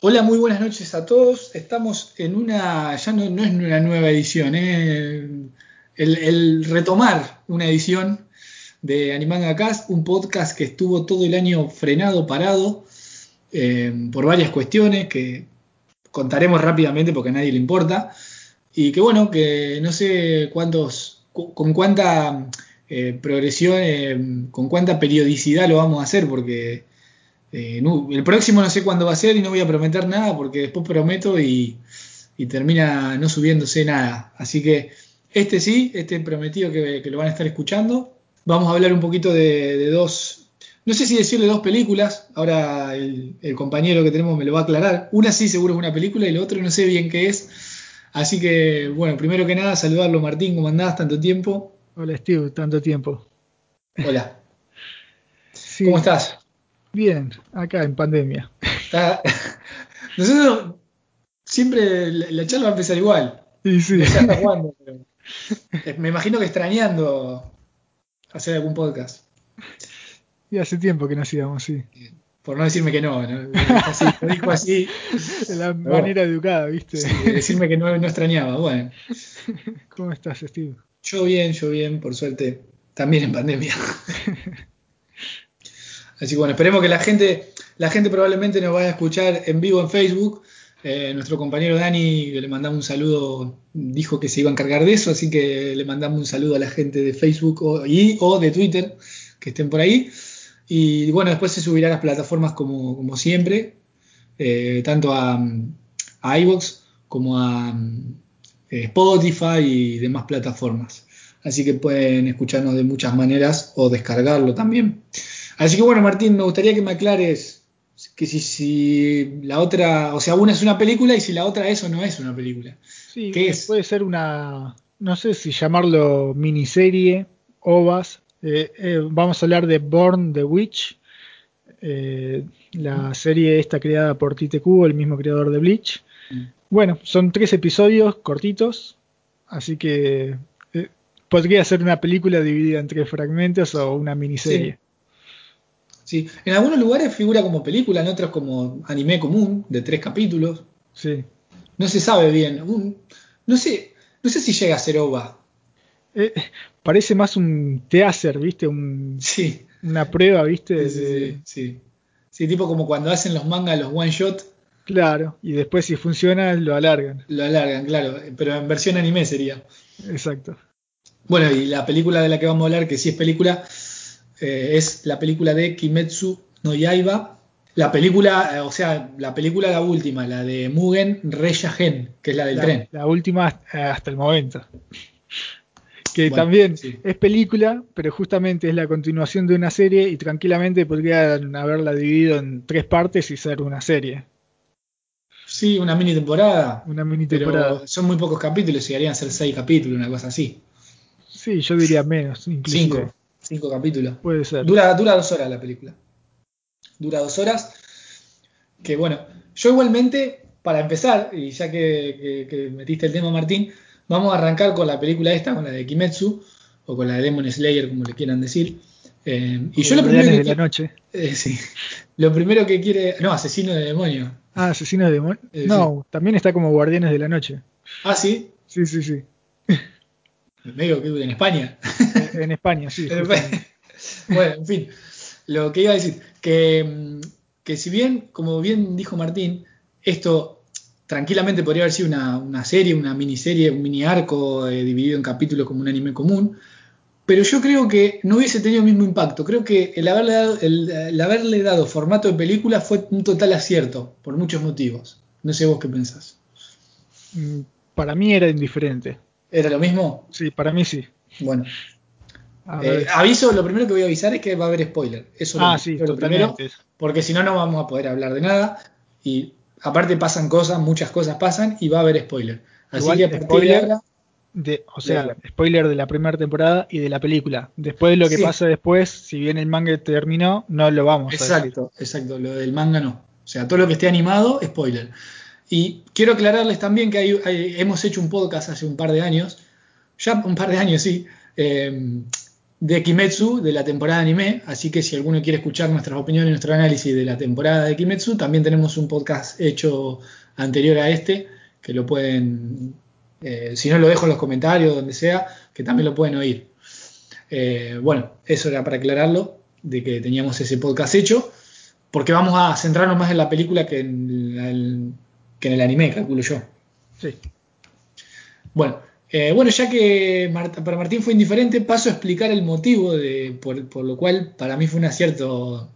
Hola, muy buenas noches a todos. Estamos en una, ya no, es una nueva edición, ¿eh? el, retomar una edición de Animanga Cast, un podcast que estuvo todo el año frenado, parado, eh, por varias cuestiones que contaremos rápidamente porque a nadie le importa. Y que bueno, que no sé cuántos, cu- con cuánta eh, progresión, con cuánta periodicidad lo vamos a hacer, porque eh, no- el próximo no sé cuándo va a ser y no voy a prometer nada, porque después prometo y, y termina no subiéndose nada. Así que este sí, este prometido que, que lo van a estar escuchando. Vamos a hablar un poquito de, de dos, no sé si decirle dos películas, ahora el, el compañero que tenemos me lo va a aclarar. Una sí seguro es una película y la otra no sé bien qué es. Así que, bueno, primero que nada, saludarlo Martín, ¿cómo andás? Tanto tiempo. Hola Steve, tanto tiempo. Hola, Sí, ¿cómo estás? Bien, acá en pandemia. Está- Nosotros siempre la, la charla va a empezar igual. Y sí, pero- eh, Me imagino que extrañando hacer algún podcast. y hace tiempo que no hacíamos, sí. Por no decirme que no, ¿no? Lo dijo así, lo dijo así, De la bueno. manera educada, ¿viste? sí, de decirme que no, no extrañaba. Bueno, ¿Cómo estás, Steve? yo bien, yo bien, por suerte, también en pandemia. Así que bueno, esperemos que la gente, la gente probablemente nos vaya a escuchar en vivo en Facebook. Eh, nuestro compañero Dani, le mandamos un saludo, dijo que se iba a encargar de eso, así que le mandamos un saludo a la gente de Facebook o, y, o de Twitter que estén por ahí. Y bueno, después se subirá a las plataformas como, siempre, eh, tanto a, a como a eh, Spotify y demás plataformas. Así que pueden escucharnos de muchas maneras o descargarlo también. Así que bueno, Martín, me gustaría que me aclares que si, si la otra, o sea, una es una película y si la otra es o no es una película. Sí, ¿Qué eh, es? puede ser una, no sé si llamarlo miniserie, ovas. Eh, eh, vamos a hablar de Born the Witch, eh, la serie esta creada por Tite Kubo, el mismo creador de Bleach. Mm. Bueno, son tres episodios cortitos, así que eh, podría ser una película dividida en tres fragmentos o una miniserie. Sí, en algunos lugares figura como película, en otros como anime común, de tres capítulos. Sí. No se sabe bien. Un- no sé, no sé si llega a ser OVA. Eh, parece más un teaser, ¿viste? Un- Sí, una prueba, ¿viste? sí, De- sí, sí. Sí, tipo como cuando hacen los mangas, los one shot, Claro, y después si funciona lo alargan. lo alargan, claro, pero en versión anime sería. Exacto. Bueno, y la película de la que vamos a hablar, que sí es película, eh, es la película de Kimetsu no Yaiba. La película, eh, o sea, la película la última, la de Mugen Reyagen, que es la del la, tren. la última hasta el momento. Que Bueno, también sí. es película, pero justamente es la continuación de una serie y tranquilamente podrían haberla dividido en tres partes y ser una serie, Sí, una mini temporada, una mini pero temporada. son muy pocos capítulos, llegarían a ser seis capítulos, una cosa así. Sí, yo diría menos, inclusive. Cinco, cinco capítulos. Puede ser. Dura, dura dos horas la película. Dura dos horas. Que bueno, yo igualmente, para empezar, y ya que, que- que metiste el tema, Martín, vamos a arrancar con la película esta, con la de Kimetsu, o con la de Demon Slayer, como le quieran decir. Eh, y yo lo primero que de la noche. eh, sí. lo primero que quiere. No, asesino de demonio. Ah, Asesinos de Demonios. Eh, no, también está como Guardianes de la Noche. Ah, sí. Sí, sí, sí. Medio que en España. En España, sí. Bueno, en fin. Lo que iba a decir, que, mm, que si bien, como bien dijo Martín, esto tranquilamente podría haber sido una, una serie, una miniserie, un mini arco eh, dividido en capítulos como un anime común, pero yo creo que no hubiese tenido el mismo impacto. Creo que el haberle dado, el, el haberle dado formato de película fue un total acierto, por muchos motivos. No sé vos qué pensás. Mm, Para mí era indiferente. ¿Era lo mismo? Sí, para mí sí. Bueno, eh, aviso, lo primero que voy a avisar es que va a haber spoiler. Eso es ah, lo, sí, lo primero. porque si no, no vamos a poder hablar de nada. Y aparte pasan cosas, muchas cosas pasan y va a haber spoiler. Así Igual, que a partir spoiler, de ahora, De, o sea, spoiler de la primera temporada y de la película. Después lo que Sí. pasa después, si bien el manga terminó, no lo vamos a decir. exacto, exacto, lo del manga no. O sea, todo lo que esté animado, spoiler. Y quiero aclararles también que hay- hay- hemos hecho un podcast hace un par de años, ya un par de años sí, eh, de Kimetsu, de la temporada anime, así que si alguno quiere escuchar nuestras opiniones y nuestro análisis de la temporada de Kimetsu, también tenemos un podcast hecho anterior a este, que lo pueden, eh, si no lo dejo en los comentarios, donde sea, que también lo pueden oír. Eh, bueno, eso era para aclararlo, de que teníamos ese podcast hecho, porque vamos a centrarnos más en la película que en el, que en el anime, calculo yo. Sí. Bueno, eh, bueno, ya que para Martín fue indiferente, paso a explicar el motivo de, por, lo cual para mí fue un acierto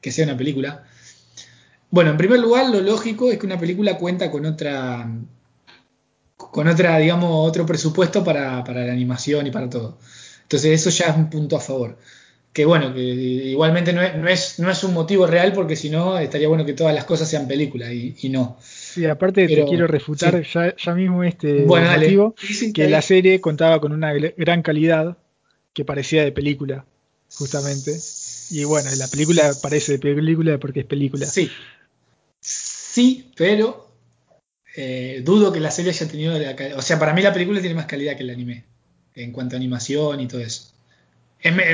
que sea una película. Bueno, en primer lugar, lo lógico es que una película cuenta con otra, con otra, digamos, otro presupuesto para, la animación y para todo. Entonces eso ya es un punto a favor. Que bueno, que igualmente no es, no es, un motivo real porque si no estaría bueno que todas las cosas sean películas y no. Sí, aparte te quiero refutar ya, mismo este motivo, que la serie contaba con una gran calidad que parecía de película, justamente. Y bueno, la película parece de película porque es película. Sí. Sí, pero eh, dudo que la serie haya tenido la O sea, para mí la película tiene más calidad que el anime, en cuanto a animación y todo eso.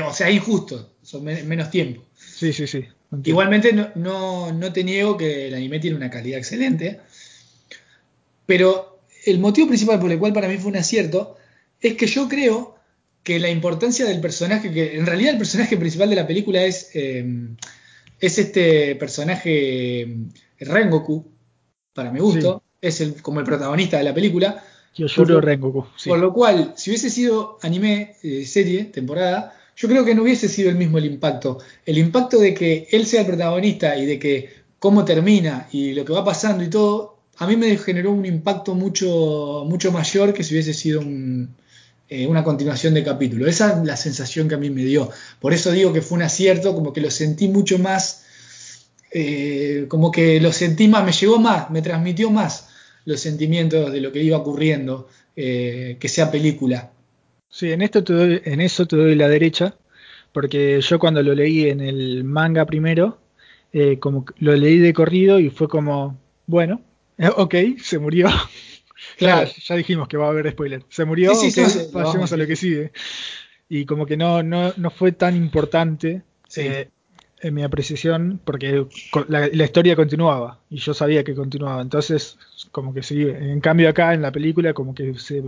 o sea, es injusto, son menos tiempo. Sí, sí, sí. Igualmente no, no, te niego que el anime tiene una calidad excelente, pero el motivo principal por el cual para mí fue un acierto es que yo creo que la importancia del personaje, que en realidad el personaje principal de la película es, em, es este personaje em, Rengoku, para mi gusto, es el, como el protagonista de la película. Por, Rengoku, por lo cual, si hubiese sido anime, eh, serie, temporada, yo creo que no hubiese sido el mismo el impacto. El impacto de que él sea el protagonista y de que cómo termina y lo que va pasando y todo, a mí me generó un impacto mucho, mucho mayor que si hubiese sido eh, una continuación de capítulo. Esa es la sensación que a mí me dio. Por eso digo que fue un acierto, como que lo sentí mucho más, eh, como que lo sentí más, me llegó más, me transmitió más los sentimientos de lo que iba ocurriendo, eh, que sea película. Sí, en, esto en eso te doy la derecha, porque yo cuando lo leí en el manga primero, eh, como lo leí de corrido y fue como, bueno, eh, ok, se murió. Claro. ya, dijimos que va a haber spoiler. Se murió, pasemos a lo que sigue. Y como que no, no, no fue tan importante eh, en mi apreciación, porque la, la, historia continuaba y yo sabía que continuaba. Entonces, como que sí, en cambio acá en la película, como que se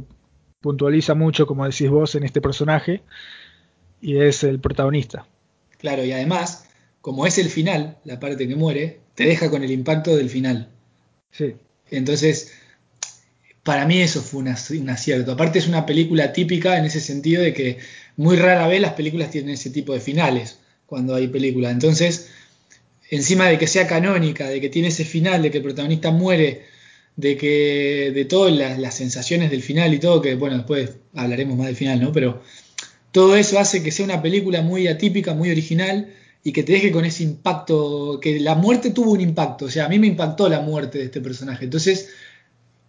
puntualiza mucho, como decís vos, en este personaje y es el protagonista. Claro, y además, como es el final, la parte que muere, te deja con el impacto del final. Sí. Entonces, para mí eso fue un acierto. Aparte es una película típica en ese sentido de que muy rara vez las películas tienen ese tipo de finales cuando hay película. Entonces, encima de que sea canónica, de que tiene ese final, de que el protagonista muere de que de todas las, sensaciones del final y todo, que bueno, después hablaremos más del final, ¿no? Pero todo eso hace que sea una película muy atípica, muy original y que te deje con ese impacto, que la muerte tuvo un impacto, o sea, a mí me impactó la muerte de este personaje. Entonces,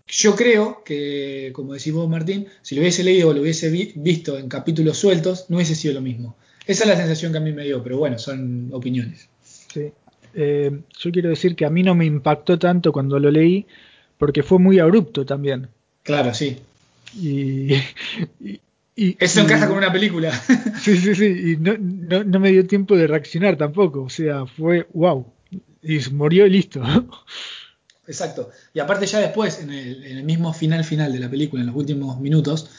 yo creo que, como decís vos, Martín, si lo hubiese leído o lo hubiese visto en capítulos sueltos, no hubiese sido lo mismo. Esa es la sensación que a mí me dio, pero bueno, son opiniones. Sí. Eh, yo quiero decir que a mí no me impactó tanto cuando lo leí, porque fue muy abrupto también. Claro, sí. Y, Eso encaja con una película. Sí, sí, sí. Y no, me dio tiempo de reaccionar tampoco. O sea, fue wow. Y murió y listo. Exacto. Y aparte ya después, en el, en el, mismo final final de la película, en los últimos minutos,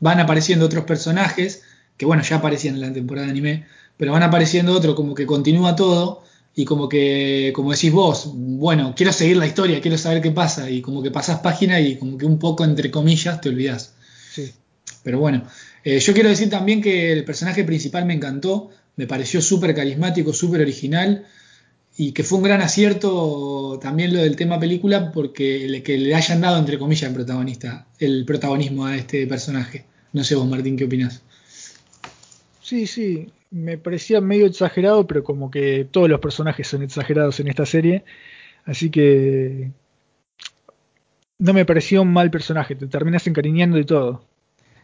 van apareciendo otros personajes, que bueno, ya aparecían en la temporada de anime, pero van apareciendo otros como que continúa todo y como que, como decís vos, bueno, quiero seguir la historia, quiero saber qué pasa, y como que pasás página y como que un poco, entre comillas, te olvidás. Sí. Pero bueno, eh, yo quiero decir también que el personaje principal me encantó, me pareció súper carismático, súper original, y que fue un gran acierto también lo del tema película, porque le, que le hayan dado, entre comillas, el protagonista, el protagonismo a este personaje. No sé vos, Martín, ¿qué opinas? Sí, sí, me parecía medio exagerado, pero como que todos los personajes son exagerados en esta serie. Así que no me pareció un mal personaje, te terminas encariñando y todo.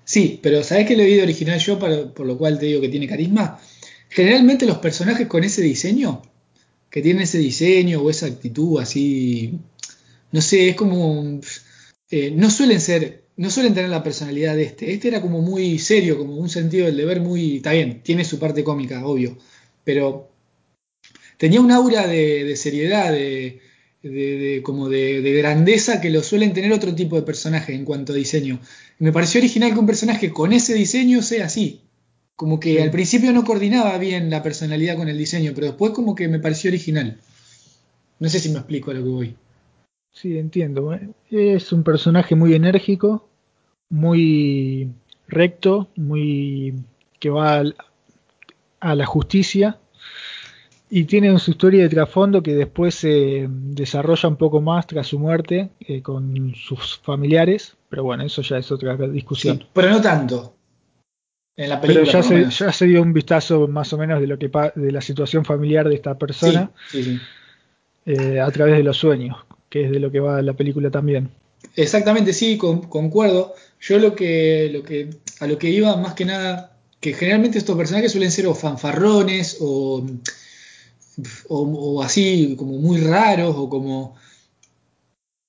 Sí, pero ¿sabes le vi de original yo, por lo cual te digo que tiene carisma? Generalmente los personajes con ese diseño, que tienen ese diseño o esa actitud así, no sé, es como... Eh, no suelen ser no suelen tener la personalidad de este. Este era como muy serio, como un sentido del deber muy. Está bien, tiene su parte cómica, obvio. Pero tenía un aura de, seriedad, de, como de, grandeza que lo suelen tener otro tipo de personajes en cuanto a diseño. Me pareció original que un personaje con ese diseño sea así. Como que al principio no coordinaba bien la personalidad con el diseño, pero después como que me pareció original. No sé si me explico a lo que voy. Sí, entiendo. Es un personaje muy enérgico, muy recto, muy que va a la justicia y tiene su historia de trasfondo que después se desarrolla un poco más tras su muerte eh, con sus familiares, pero bueno, eso ya es otra discusión. pero no tanto. En la película, pero ya se, ya se, dio un vistazo más o menos de lo que de la situación familiar de esta persona eh, a través de los sueños, que es de lo que va la película también. Exactamente, sí, concuerdo. Yo lo que, lo que, a lo que iba más que nada, que generalmente estos personajes suelen ser o fanfarrones o, o, así como muy raros o como,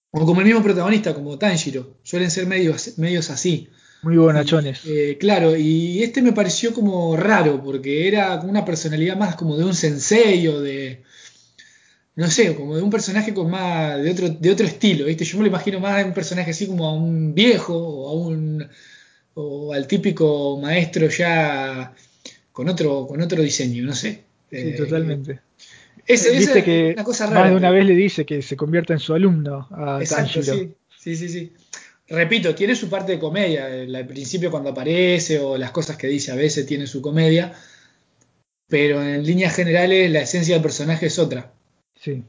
o como el mismo protagonista, como Tanjiro. Suelen ser medios, medios así. Muy bonachones. Eh, claro, y este me pareció como raro, porque era una personalidad más como de un sensei o de, no sé, como de un personaje con más, de otro, de otro estilo, ¿viste? Yo me lo imagino más de un personaje así como a un viejo o a un, o al típico maestro ya con otro, con otro diseño, no sé. Sí, eh, totalmente. Es, Viste que una cosa rara. Más de una vez le dice que se convierta en su alumno a Exacto, sí, sí, sí, sí. Repito, tiene su parte de comedia. Al principio cuando aparece o las cosas que dice a veces tiene su comedia. Pero en líneas generales la esencia del personaje es otra. Sí.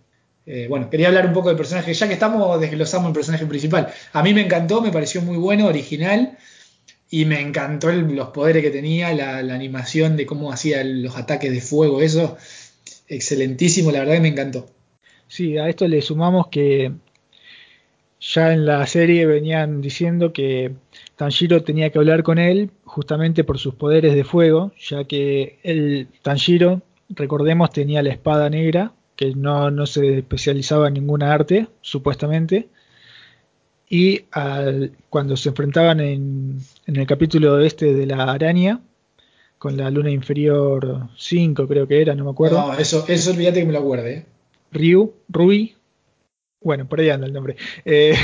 Eh, bueno, quería hablar un poco del personaje, ya que estamos desglosamos el personaje principal. A mí me encantó, me pareció muy bueno, original, y me encantó los poderes que tenía, la, animación de cómo hacía los ataques de fuego, eso, excelentísimo, la verdad que me encantó. Sí, a esto le sumamos que ya en la serie venían diciendo que Tanjiro tenía que hablar con él justamente por sus poderes de fuego, ya que el Tanjiro, recordemos, tenía la espada negra que no, se especializaba en ninguna arte, supuestamente. Y cuando se enfrentaban en, el capítulo este de la araña, con la luna inferior 5, creo que era, no me acuerdo. No, eso, eso olvídate que me lo acuerde. ¿eh? Ryu, Rui, bueno, por ahí anda el nombre. Eh,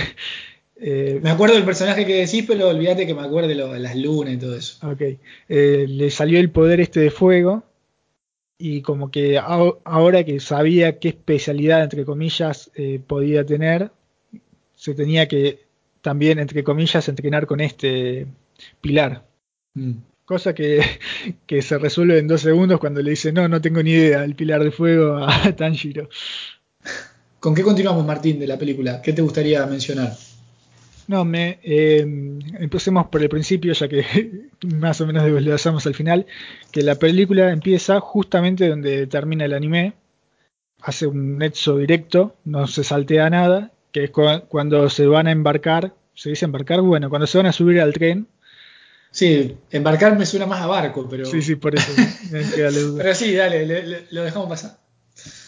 eh, me acuerdo del personaje que decís, pero olvídate que me acuerde de las lunas y todo eso. Ok, le salió el poder este de fuego y como que ahora que sabía qué especialidad, entre comillas, eh, podía tener, se tenía que también, entre comillas, entrenar con este pilar. Mm. Cosa que, que, se resuelve en dos segundos cuando le dice, no, no tengo ni idea, del pilar de fuego a Tanjiro. ¿Con qué continuamos, Martín, de la película? ¿Qué te gustaría mencionar? No, me, eh, empecemos por el principio, ya que más o menos desglosamos al final, que la película empieza justamente donde termina el anime, hace un nexo directo, no se saltea nada, que es cuando se van a embarcar, ¿se dice embarcar? Bueno, cuando se van a subir al tren. Sí, embarcar me suena más a barco, pero... Sí, sí, por eso. pero sí, dale, lo dejamos pasar.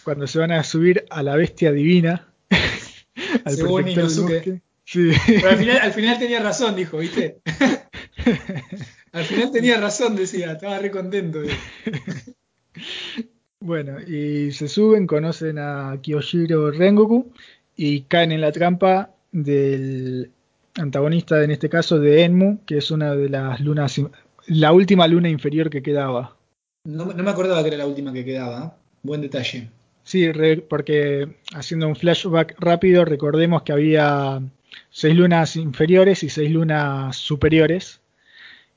Cuando se van a subir a la bestia divina, al Según Inosuke. Pero al final, tenía razón, dijo, ¿viste? al final tenía razón, decía, estaba re contento. bueno, y se suben, conocen a Kyoshiro Rengoku y caen en la trampa del antagonista, en este caso de Enmu, que es una de las lunas, la última luna inferior que quedaba. No, me acordaba que era la última que quedaba, ¿eh? buen detalle. Sí, porque haciendo un flashback rápido, recordemos que había seis lunas inferiores y seis lunas superiores.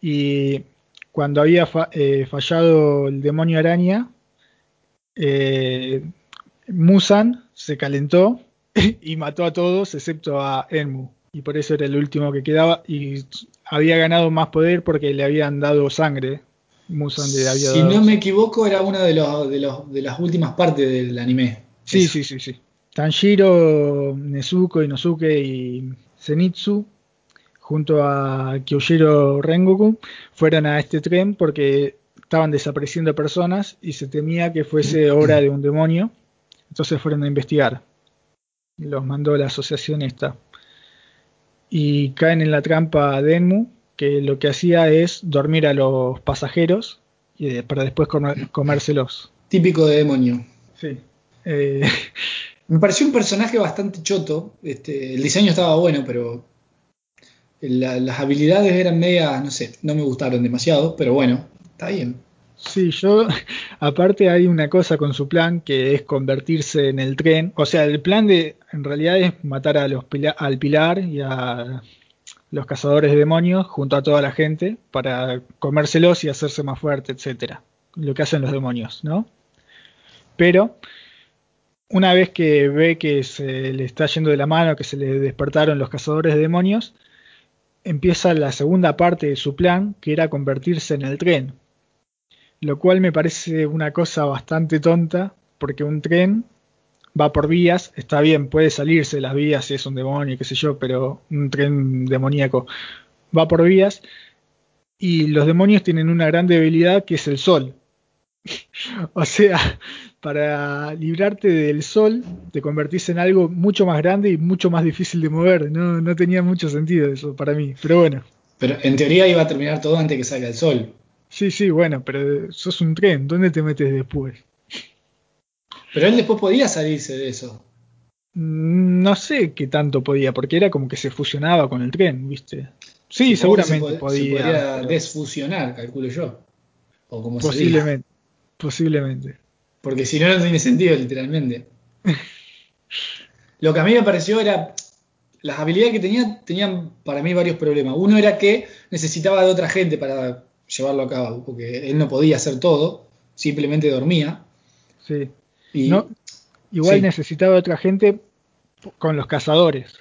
Y cuando había eh, fallado el demonio araña, eh, Musan se calentó y mató a todos excepto a Enmu. Y por eso era el último que quedaba. Y había ganado más poder porque le habían dado sangre. Musan le había si no me equivoco, era una de, los, de, los, de las últimas partes del anime. Sí, sí, sí, sí. Tanjiro, Nezuko, Inosuke y Zenitsu junto a Kyojiro Rengoku fueron a este tren porque estaban desapareciendo personas y se temía que fuese obra de un demonio. Entonces fueron a investigar. Los mandó la asociación esta. y caen en la trampa Denmu, que lo que hacía es dormir a los pasajeros y para después comérselos. Típico de demonio. Sí. Eh, me pareció un personaje bastante choto. Este, el diseño estaba bueno, pero las habilidades eran medias, no sé, no me gustaron demasiado, pero bueno, está bien. Sí, yo, aparte hay una cosa con su plan que es convertirse en el tren. O sea, el plan de, en realidad es matar a los, al pilar y a los cazadores de demonios junto a toda la gente para comérselos y hacerse más fuerte, etcétera. Lo que hacen los demonios, ¿no? Pero una vez que ve que se le está yendo de la mano, que se le despertaron los cazadores de demonios, empieza la segunda parte de su plan, que era convertirse en el tren. Lo cual me parece una cosa bastante tonta, porque un tren va por vías, está bien, puede salirse de las vías si es un demonio, qué sé yo, pero un tren demoníaco va por vías y los demonios tienen una gran debilidad que es el sol. o sea, para librarte del sol te convertís en algo mucho más grande y mucho más difícil de mover. No, no tenía mucho sentido eso para mí, pero bueno. Pero en teoría iba a terminar todo antes que salga el sol. Sí, sí, bueno, pero sos un tren, ¿dónde te metes después? Pero él después podía salirse de eso. Mm, no sé qué tanto podía, porque era como que se fusionaba con el tren, ¿viste? Sí, seguramente podía. Se podía desfusionar, calculo yo. O como posiblemente, posiblemente. Porque si no, no tiene sentido, literalmente. Lo que a mí me pareció era. Las habilidades que tenía tenían para mí varios problemas. Uno era que necesitaba de otra gente para llevarlo a cabo, porque él no podía hacer todo, simplemente dormía. Sí no, igual necesitaba otra gente con los cazadores.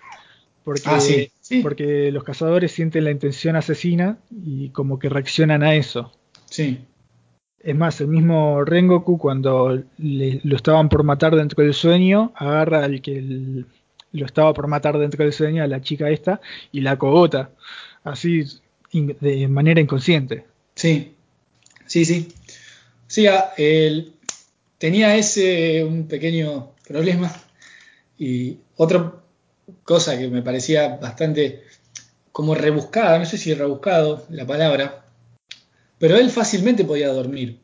Porque, ah, porque los cazadores sienten la intención asesina y como que reaccionan a eso. Sí. Es más, el mismo Rengoku cuando lo estaban por matar dentro del sueño, agarra al que lo estaba por matar dentro del sueño, a la chica esta, y la cogota, así de manera inconsciente. Sí, sí, sí. Sí, ah, el, tenía ese un pequeño problema y otra cosa que me parecía bastante como rebuscada, no sé si rebuscado la palabra, pero él fácilmente podía dormir.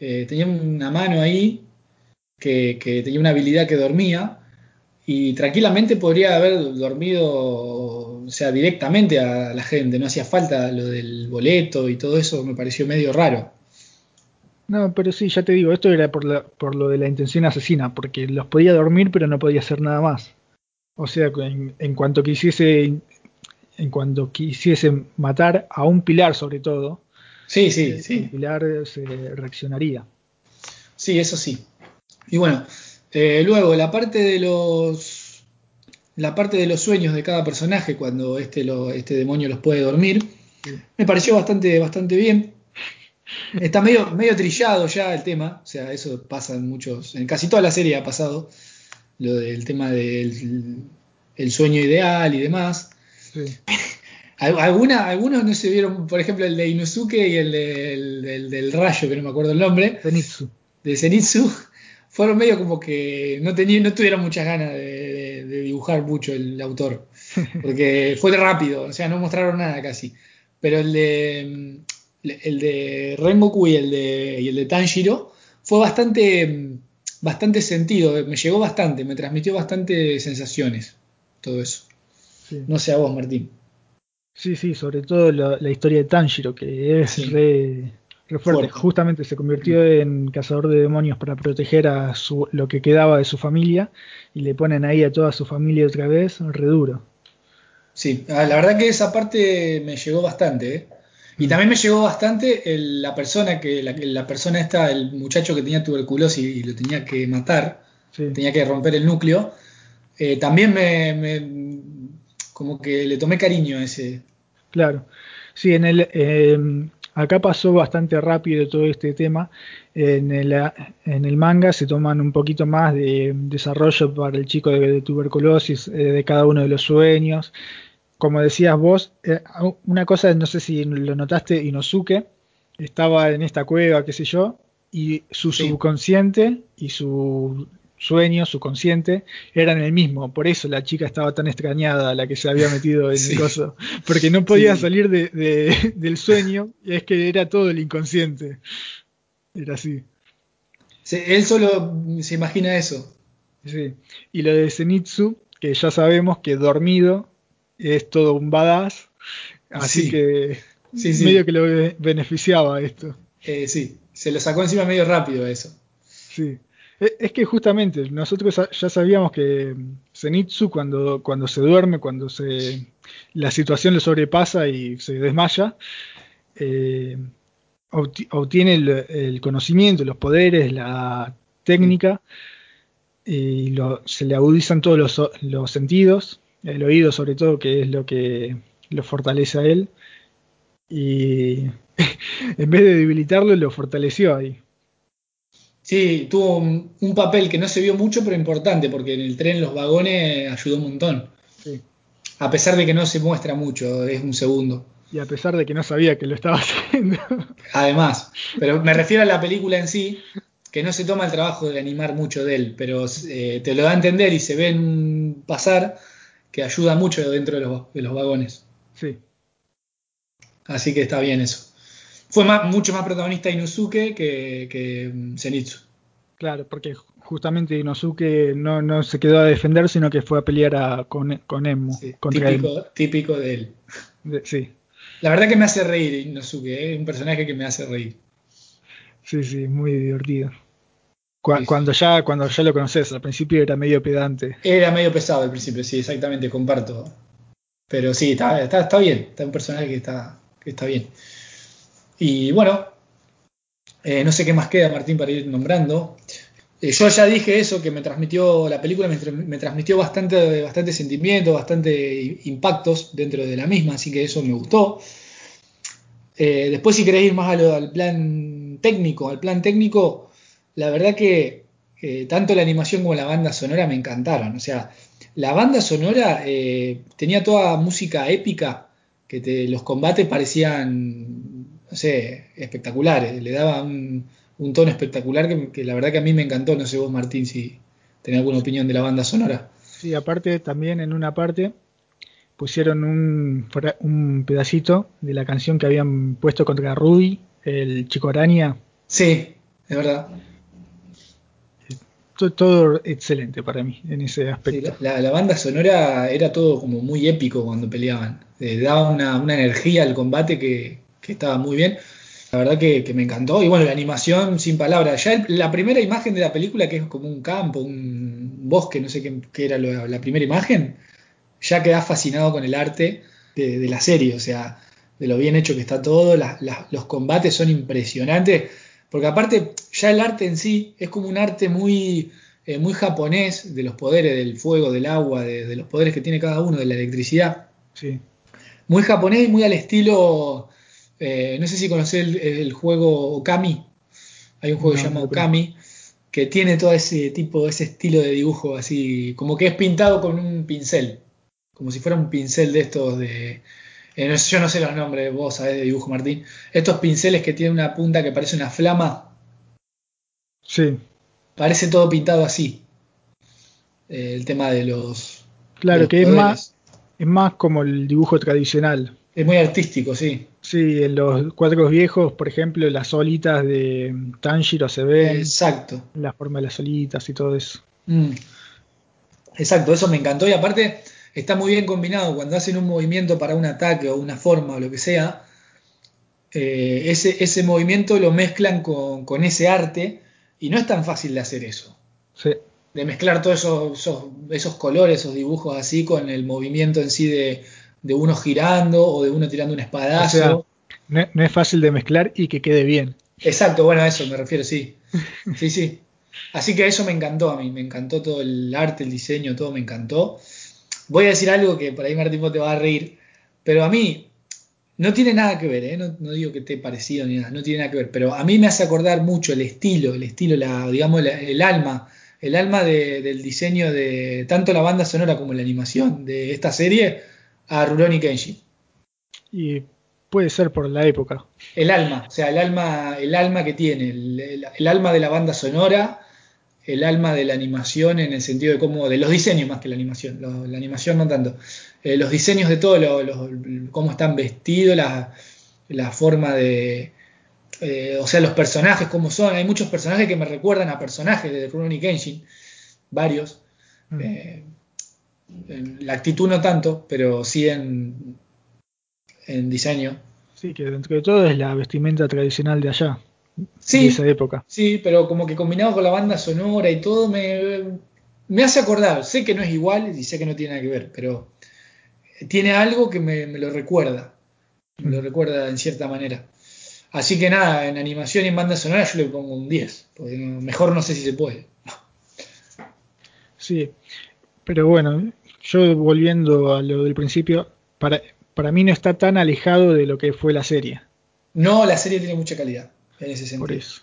Eh, tenía una mano ahí que, tenía una habilidad que dormía y tranquilamente podría haber dormido, o sea, directamente a la gente, no hacía falta lo del boleto y todo eso, me pareció medio raro. No, pero sí, ya te digo, esto era por, lo de la intención asesina, porque los podía dormir pero no podía hacer nada más. O sea, en, cuanto quisiese en cuanto quisiese matar a un pilar sobre todo, sí, sí, eh, sí. pilar se reaccionaría. Sí, eso sí. Y bueno, eh, luego la parte de los la parte de los sueños de cada personaje cuando este lo, este demonio los puede dormir, me pareció bastante bastante bien. Está medio, medio trillado ya el tema, o sea, eso pasa en muchos, en casi toda la serie ha pasado, lo del tema del el sueño ideal y demás. Alguna, algunos no se vieron, por ejemplo, el de Inosuke y el, del rayo, que no me acuerdo el nombre. Zenitsu. De Zenitsu. Fueron medio como que no, tenían, no tuvieron muchas ganas de, de dibujar mucho el autor. Porque fue rápido, o sea, no mostraron nada casi. Pero el de el de Rengoku y el de, y el de Tanjiro, fue bastante, bastante sentido, me llegó bastante, me transmitió bastante sensaciones, todo eso. No sé a vos, Martín. Sí, sí, sobre todo la, historia de Tanjiro, que es re, fuerte. Justamente se convirtió en cazador de demonios para proteger a su, lo que quedaba de su familia y le ponen ahí a toda su familia otra vez, re duro. Sí, ah, la verdad que esa parte me llegó bastante. ¿eh? Y también me llegó bastante la persona que, la, persona esta, el muchacho que tenía tuberculosis y lo tenía que matar, tenía que romper el núcleo. Eh, también me, como que le tomé cariño a ese. Claro. Sí, en el em, acá pasó bastante rápido todo este tema. En el, en el manga se toman un poquito más de desarrollo para el chico de, tuberculosis, eh, de cada uno de los sueños como decías vos, eh, una cosa, no sé si lo notaste, Inosuke estaba en esta cueva, qué sé yo, y su subconsciente y su sueño, su consciente, eran el mismo. Por eso la chica estaba tan extrañada, la que se había metido en el coso. Porque no podía salir de, del sueño, y es que era todo el inconsciente. Era así. él solo se imagina eso. Sí. Y lo de Zenitsu, que ya sabemos que dormido es todo un badass. Así que medio que lo beneficiaba esto. Eh, sí, se lo sacó encima medio rápido eso. Sí. E, es que justamente nosotros ya sabíamos que Zenitsu cuando, cuando se duerme, cuando se la situación le sobrepasa y se desmaya, eh, obtiene el, conocimiento, los poderes, la técnica, y se le agudizan todos los, los, sentidos, el oído sobre todo, que es lo que lo fortalece a él, y en vez de debilitarlo, lo fortaleció ahí. Sí, tuvo un, papel que no se vio mucho, pero importante, porque en el tren los vagones ayudó un montón. A pesar de que no se muestra mucho, es un segundo. Y a pesar de que no sabía que lo estaba haciendo. Además, pero me refiero a la película en sí, que no se toma el trabajo de animar mucho de él, pero eh, te lo da a entender y se ve en pasar que ayuda mucho dentro de los, de los vagones. Sí. Así que está bien eso fue mucho más protagonista Inosuke que, que mm, Zenitsu. Claro, porque justamente Inosuke no, no, se quedó a defender, sino que fue a pelear con, con Emu. típico, típico de él. sí. La verdad que me hace reír Inosuke, es ¿eh? un personaje que me hace reír. Sí, sí, muy divertido. Cuando, ya, cuando ya lo conoces, al principio era medio pedante. Era medio pesado al principio, sí, exactamente, comparto. Pero sí, está, está, está bien, está un personaje que está, que está bien. Y bueno, eh, no sé qué más queda, Martín, para ir nombrando. Eh, yo ya dije eso, que me transmitió, la película me, transmitió bastante, bastante sentimiento, bastante impactos dentro de la misma, así que eso me gustó. Eh, después, si queréis ir más al plan técnico, al plan técnico, la verdad que tanto la animación como la banda sonora me encantaron. O sea, la banda sonora tenía toda música épica, que los combates parecían no sé, espectaculares. Le daba un, tono espectacular que, la verdad que a mí me encantó. No sé vos, Martín, si tenés alguna opinión de la banda sonora. Sí, aparte también en una parte pusieron un, un pedacito de la canción que habían puesto contra Rudy, el chico araña. Sí, es verdad. Todo, excelente para mí en ese aspecto. la, banda sonora era todo como muy épico cuando peleaban. Eh, daba una, una energía al combate que, que estaba muy bien. La verdad que, me encantó. Y bueno, la animación sin palabras. Ya la primera imagen de la película, que es como un campo, un bosque, no sé qué, era la primera imagen, ya quedás fascinado con el arte de, la serie. O sea, de lo bien hecho que está todo. los combates son impresionantes. Porque aparte, ya el arte en sí es como un arte muy, eh, muy japonés de los poderes del fuego, del agua, de, de, los poderes que tiene cada uno, de la electricidad. Sí. Muy japonés y muy al estilo eh, no sé si conocés el, juego Okami. Hay un juego llamado Okami que tiene todo ese tipo, ese estilo de dibujo así, como que es pintado con un pincel, como si fuera un pincel de estos de... Eh, yo no sé los nombres, vos sabés de dibujo, Martín. Estos pinceles que tienen una punta que parece una flama. Sí. Parece todo pintado así. Eh, el tema de los... Claro, que es más, es más como el dibujo tradicional. Es muy artístico, sí. Sí, en los cuadros viejos, por ejemplo, las olitas de Tanjiro se ven. Exacto. La forma de las olitas y todo eso. Mm. Exacto, eso me encantó y aparte está muy bien combinado cuando hacen un movimiento para un ataque o una forma o lo que sea. Eh, ese, ese, movimiento lo mezclan con, ese arte y no es tan fácil de hacer eso. Sí. De mezclar todos esos, esos colores, esos dibujos así con el movimiento en sí de, de uno girando o de uno tirando un espadazo. no, es fácil de mezclar y que quede bien. Exacto, bueno, a eso me refiero, sí. Sí, sí. Así que eso me encantó a mí, me encantó todo el arte, el diseño, todo me encantó. Voy a decir algo que por ahí Martín te va a reír, pero a mí no tiene nada que ver, ¿eh? no, digo que esté parecido ni nada, no tiene nada que ver, pero a mí me hace acordar mucho el estilo, el estilo, la, digamos, el alma, el alma del diseño de tanto la banda sonora como la animación de esta serie a Rurouni Kenshin. Y puede ser por la época. El alma, o sea, el alma, el alma que tiene, el, alma de la banda sonora, el alma de la animación en el sentido de cómo, de los diseños más que la animación, la animación no tanto, eh, los diseños de todo, lo, cómo están vestidos, la, la forma de, eh, o sea, los personajes, cómo son, hay muchos personajes que me recuerdan a personajes de Rurouni Kenshin, varios, mm. eh, la actitud no tanto, pero sí en, en diseño. Sí, que dentro de todo es la vestimenta tradicional de allá sí, esa época. Sí, pero como que combinado con la banda sonora y todo, me, me hace acordar. Sé que no es igual y sé que no tiene nada que ver, pero tiene algo que me, lo recuerda. Me lo mm. recuerda en cierta manera. Así que nada, en animación y en banda sonora yo le pongo un 10. Porque mejor no sé si se puede. Sí, pero bueno, yo volviendo a lo del principio, para, para mí no está tan alejado de lo que fue la serie. No, la serie tiene mucha calidad en ese sentido. Por eso.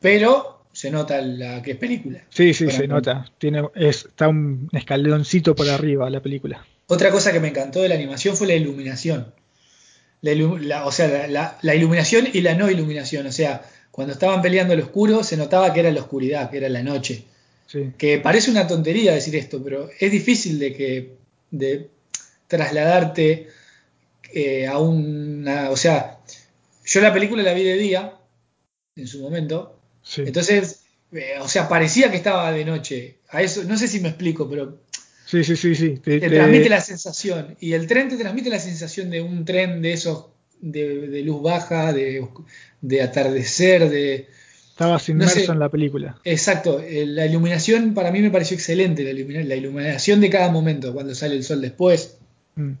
Pero se nota la que es película. Sí, sí, se nota. Tiene, está un escaloncito por arriba la película. Otra cosa que me encantó de la animación fue la iluminación. La, o sea, la, iluminación y la no iluminación. O sea, cuando estaban peleando el oscuro se notaba que era la oscuridad, que era la noche. Que parece una tontería decir esto, pero es difícil de que de trasladarte eh, a una, o sea, yo la película la vi de día, en su momento. Entonces, eh, o sea, parecía que estaba de noche. A eso, no sé si me explico, pero. Sí, sí, sí, sí. Te, transmite la sensación. Y el tren te transmite la sensación de un tren de esos de, luz baja, de, atardecer, de. Estabas inmerso en la película. Exacto. Eh, la iluminación para mí me pareció excelente. La, iluminación de cada momento, cuando sale el sol después, mm.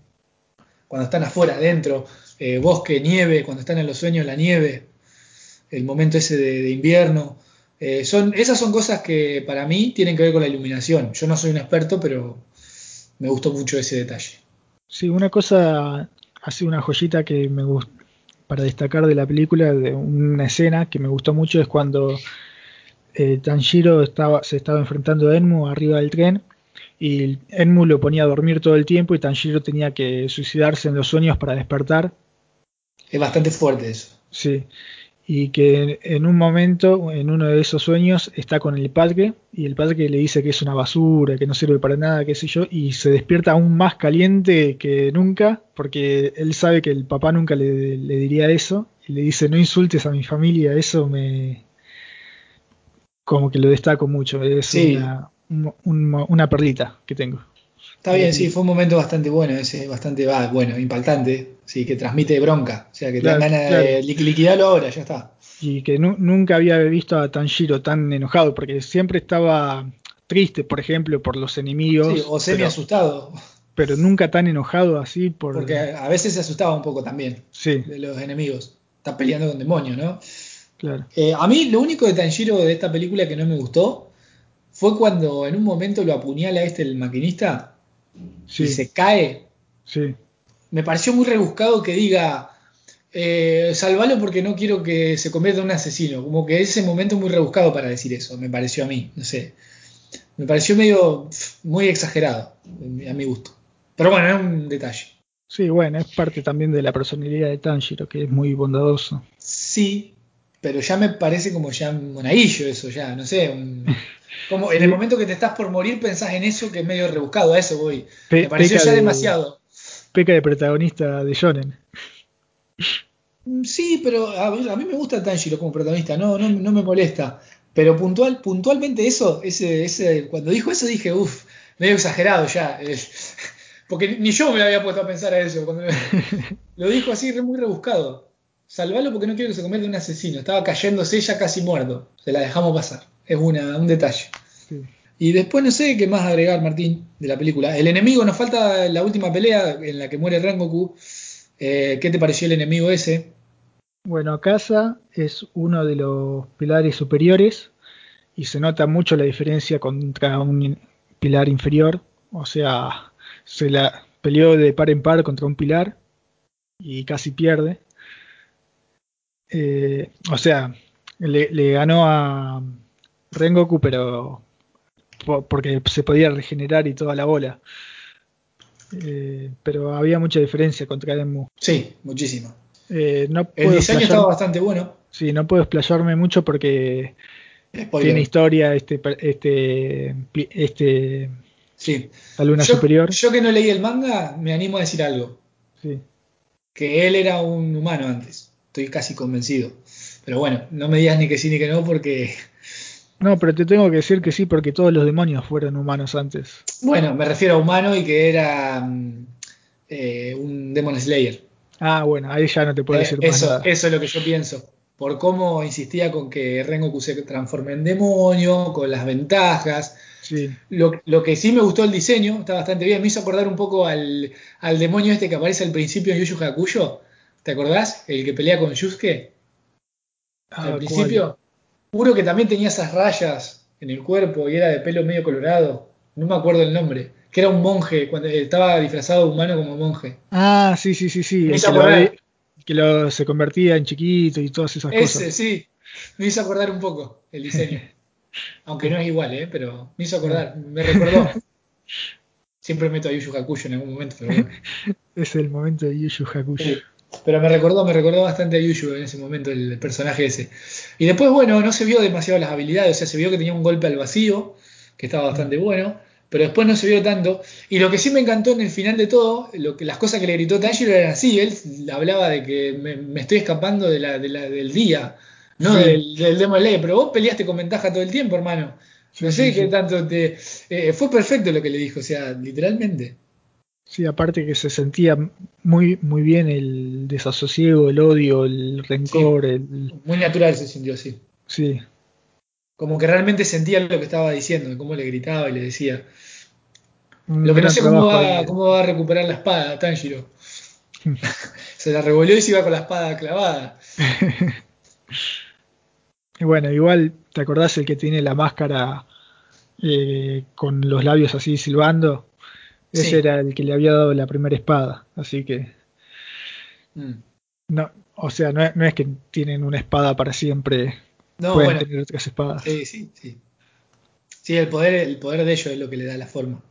cuando están afuera, adentro, eh, bosque, nieve, cuando están en los sueños, la nieve, el momento ese de, invierno. Eh, son, esas son cosas que para mí tienen que ver con la iluminación. Yo no soy un experto, pero me gustó mucho ese detalle. Sí, una cosa, así una joyita que me gusta para destacar de la película, de una escena que me gustó mucho es cuando eh, Tanjiro estaba, se estaba enfrentando a Enmu arriba del tren y Enmu lo ponía a dormir todo el tiempo y Tanjiro tenía que suicidarse en los sueños para despertar es bastante fuerte eso. Sí. Y que en un momento, en uno de esos sueños, está con el padre y el padre le dice que es una basura, que no sirve para nada, qué sé yo, y se despierta aún más caliente que nunca, porque él sabe que el papá nunca le, diría eso, y le dice, no insultes a mi familia, eso me... como que lo destaco mucho, es una, una perlita que tengo. Está bien, sí, fue un momento bastante bueno, ese, bastante bueno, impactante, sí, que transmite bronca, o sea, que te dan ganas de liquidarlo ahora, ya está. Y que nunca había visto a Tanjiro tan enojado, porque siempre estaba triste, por ejemplo, por los enemigos. Sí, o semi asustado. Pero nunca tan enojado así por... Porque a veces se asustaba un poco también sí. de los enemigos. Está peleando con demonios, ¿no? Claro. Eh, a mí lo único de Tanjiro de esta película que no me gustó fue cuando en un momento lo apuñala este el maquinista y se cae. Sí. Me pareció muy rebuscado que diga, eh, salvalo porque no quiero que se convierta en un asesino. Como que ese momento muy rebuscado para decir eso, me pareció a mí, no sé. Me pareció medio muy exagerado, a mi gusto. Pero bueno, es un detalle. Sí, bueno, es parte también de la personalidad de Tanjiro, que es muy bondadoso. Sí, pero ya me parece como ya un monaguillo eso, ya, no sé, un, Como en el momento que te estás por morir pensás en eso que es medio rebuscado, a eso voy. me pareció ya demasiado. Peca de protagonista de Shonen. Mm, sí, pero a, mí me gusta Tanjiro como protagonista, no, no, no me molesta. Pero puntual, puntualmente eso, ese, ese, cuando dijo eso dije, uff, medio exagerado ya. porque ni yo me había puesto a pensar a eso. Cuando lo dijo así, muy rebuscado. Salvalo porque no quiero que se convierta en un asesino. Estaba cayéndose ya casi muerto. Se la dejamos pasar es una, un detalle. Y después no sé qué más agregar, Martín, de la película. El enemigo, nos falta la última pelea en la que muere Rengoku. Eh, ¿Qué te pareció el enemigo ese? Bueno, Casa es uno de los pilares superiores y se nota mucho la diferencia contra un pilar inferior. O sea, se la peleó de par en par contra un pilar y casi pierde. Eh, o sea, le ganó a, Rengoku, pero porque se podía regenerar y toda la bola. Eh, pero había mucha diferencia contra Enmu. Sí, muchísimo. Eh, el diseño estaba bastante bueno. Sí, no puedo explayarme mucho porque Spoiler. tiene historia este este este Sí. la luna Yo, superior. yo que no leí el manga, me animo a decir algo. Sí. Que él era un humano antes. Estoy casi convencido. Pero bueno, no me digas ni que sí ni que no porque... No, pero te tengo que decir que sí porque todos los demonios fueron humanos antes. Bueno, me refiero a humano y que era mm, eh, un Demon Slayer. Ah, bueno, ahí ya no te puedo Eh, decir más eso, nada. eso es lo que yo pienso. Por cómo insistía con que Rengoku se transforme en demonio, con las ventajas. Sí. Lo, lo que sí me gustó el diseño, está bastante bien. Me hizo acordar un poco al, al demonio este que aparece al principio en Yu Yu Hakusho. ¿Te acordás? El que pelea con Yusuke Ah, al principio. Uno que también tenía esas rayas en el cuerpo y era de pelo medio colorado. No me acuerdo el nombre. Que era un monje, cuando estaba disfrazado de humano como monje. Ah, sí, sí, sí, sí. El que, lo, que lo- se convertía en chiquito y todas esas Ese, cosas. sí. Me hizo acordar un poco el diseño. Aunque no es igual, ¿eh? Pero me hizo acordar, me recordó. Siempre meto a Yu Yu Hakusho en algún momento, pero bueno. Es el momento de Yu Yu Hakusho. Sí. Pero me recordó, me recordó bastante a Yuyu en ese momento el personaje ese. Y después, bueno, no se vio demasiado las habilidades, o sea, se vio que tenía un golpe al vacío, que estaba bastante bueno, pero después no se vio tanto. Y lo que sí me encantó en el final de todo, lo que, las cosas que le gritó Tanjiro eran así, él hablaba de que me, me estoy escapando de la, de la- del día, no Sí. del, del Demon Slayer, pero vos peleaste con ventaja todo el tiempo, hermano. No sé sí, qué tanto te... eh, fue perfecto lo que le dijo, o sea, literalmente. Sí, aparte que se sentía muy, muy bien el desasosiego, el odio, el rencor, el... Muy natural se sintió así. Sí, Como que realmente sentía lo que estaba diciendo, cómo le gritaba y le decía. un Lo que no sé cómo va, cómo va a recuperar la espada, Tanjiro. se la revolvió y se iba con la espada clavada. Y bueno, igual, ¿te acordás el que tiene la máscara eh, con los labios así silbando? Ese Sí. era el que le había dado la primera espada, así que Mm. no, o sea, no, es- no es que tienen una espada para siempre, No, pueden bueno, tener otras espadas. sí, sí, sí. Sí, el poder, el poder de ellos es lo que le da la forma,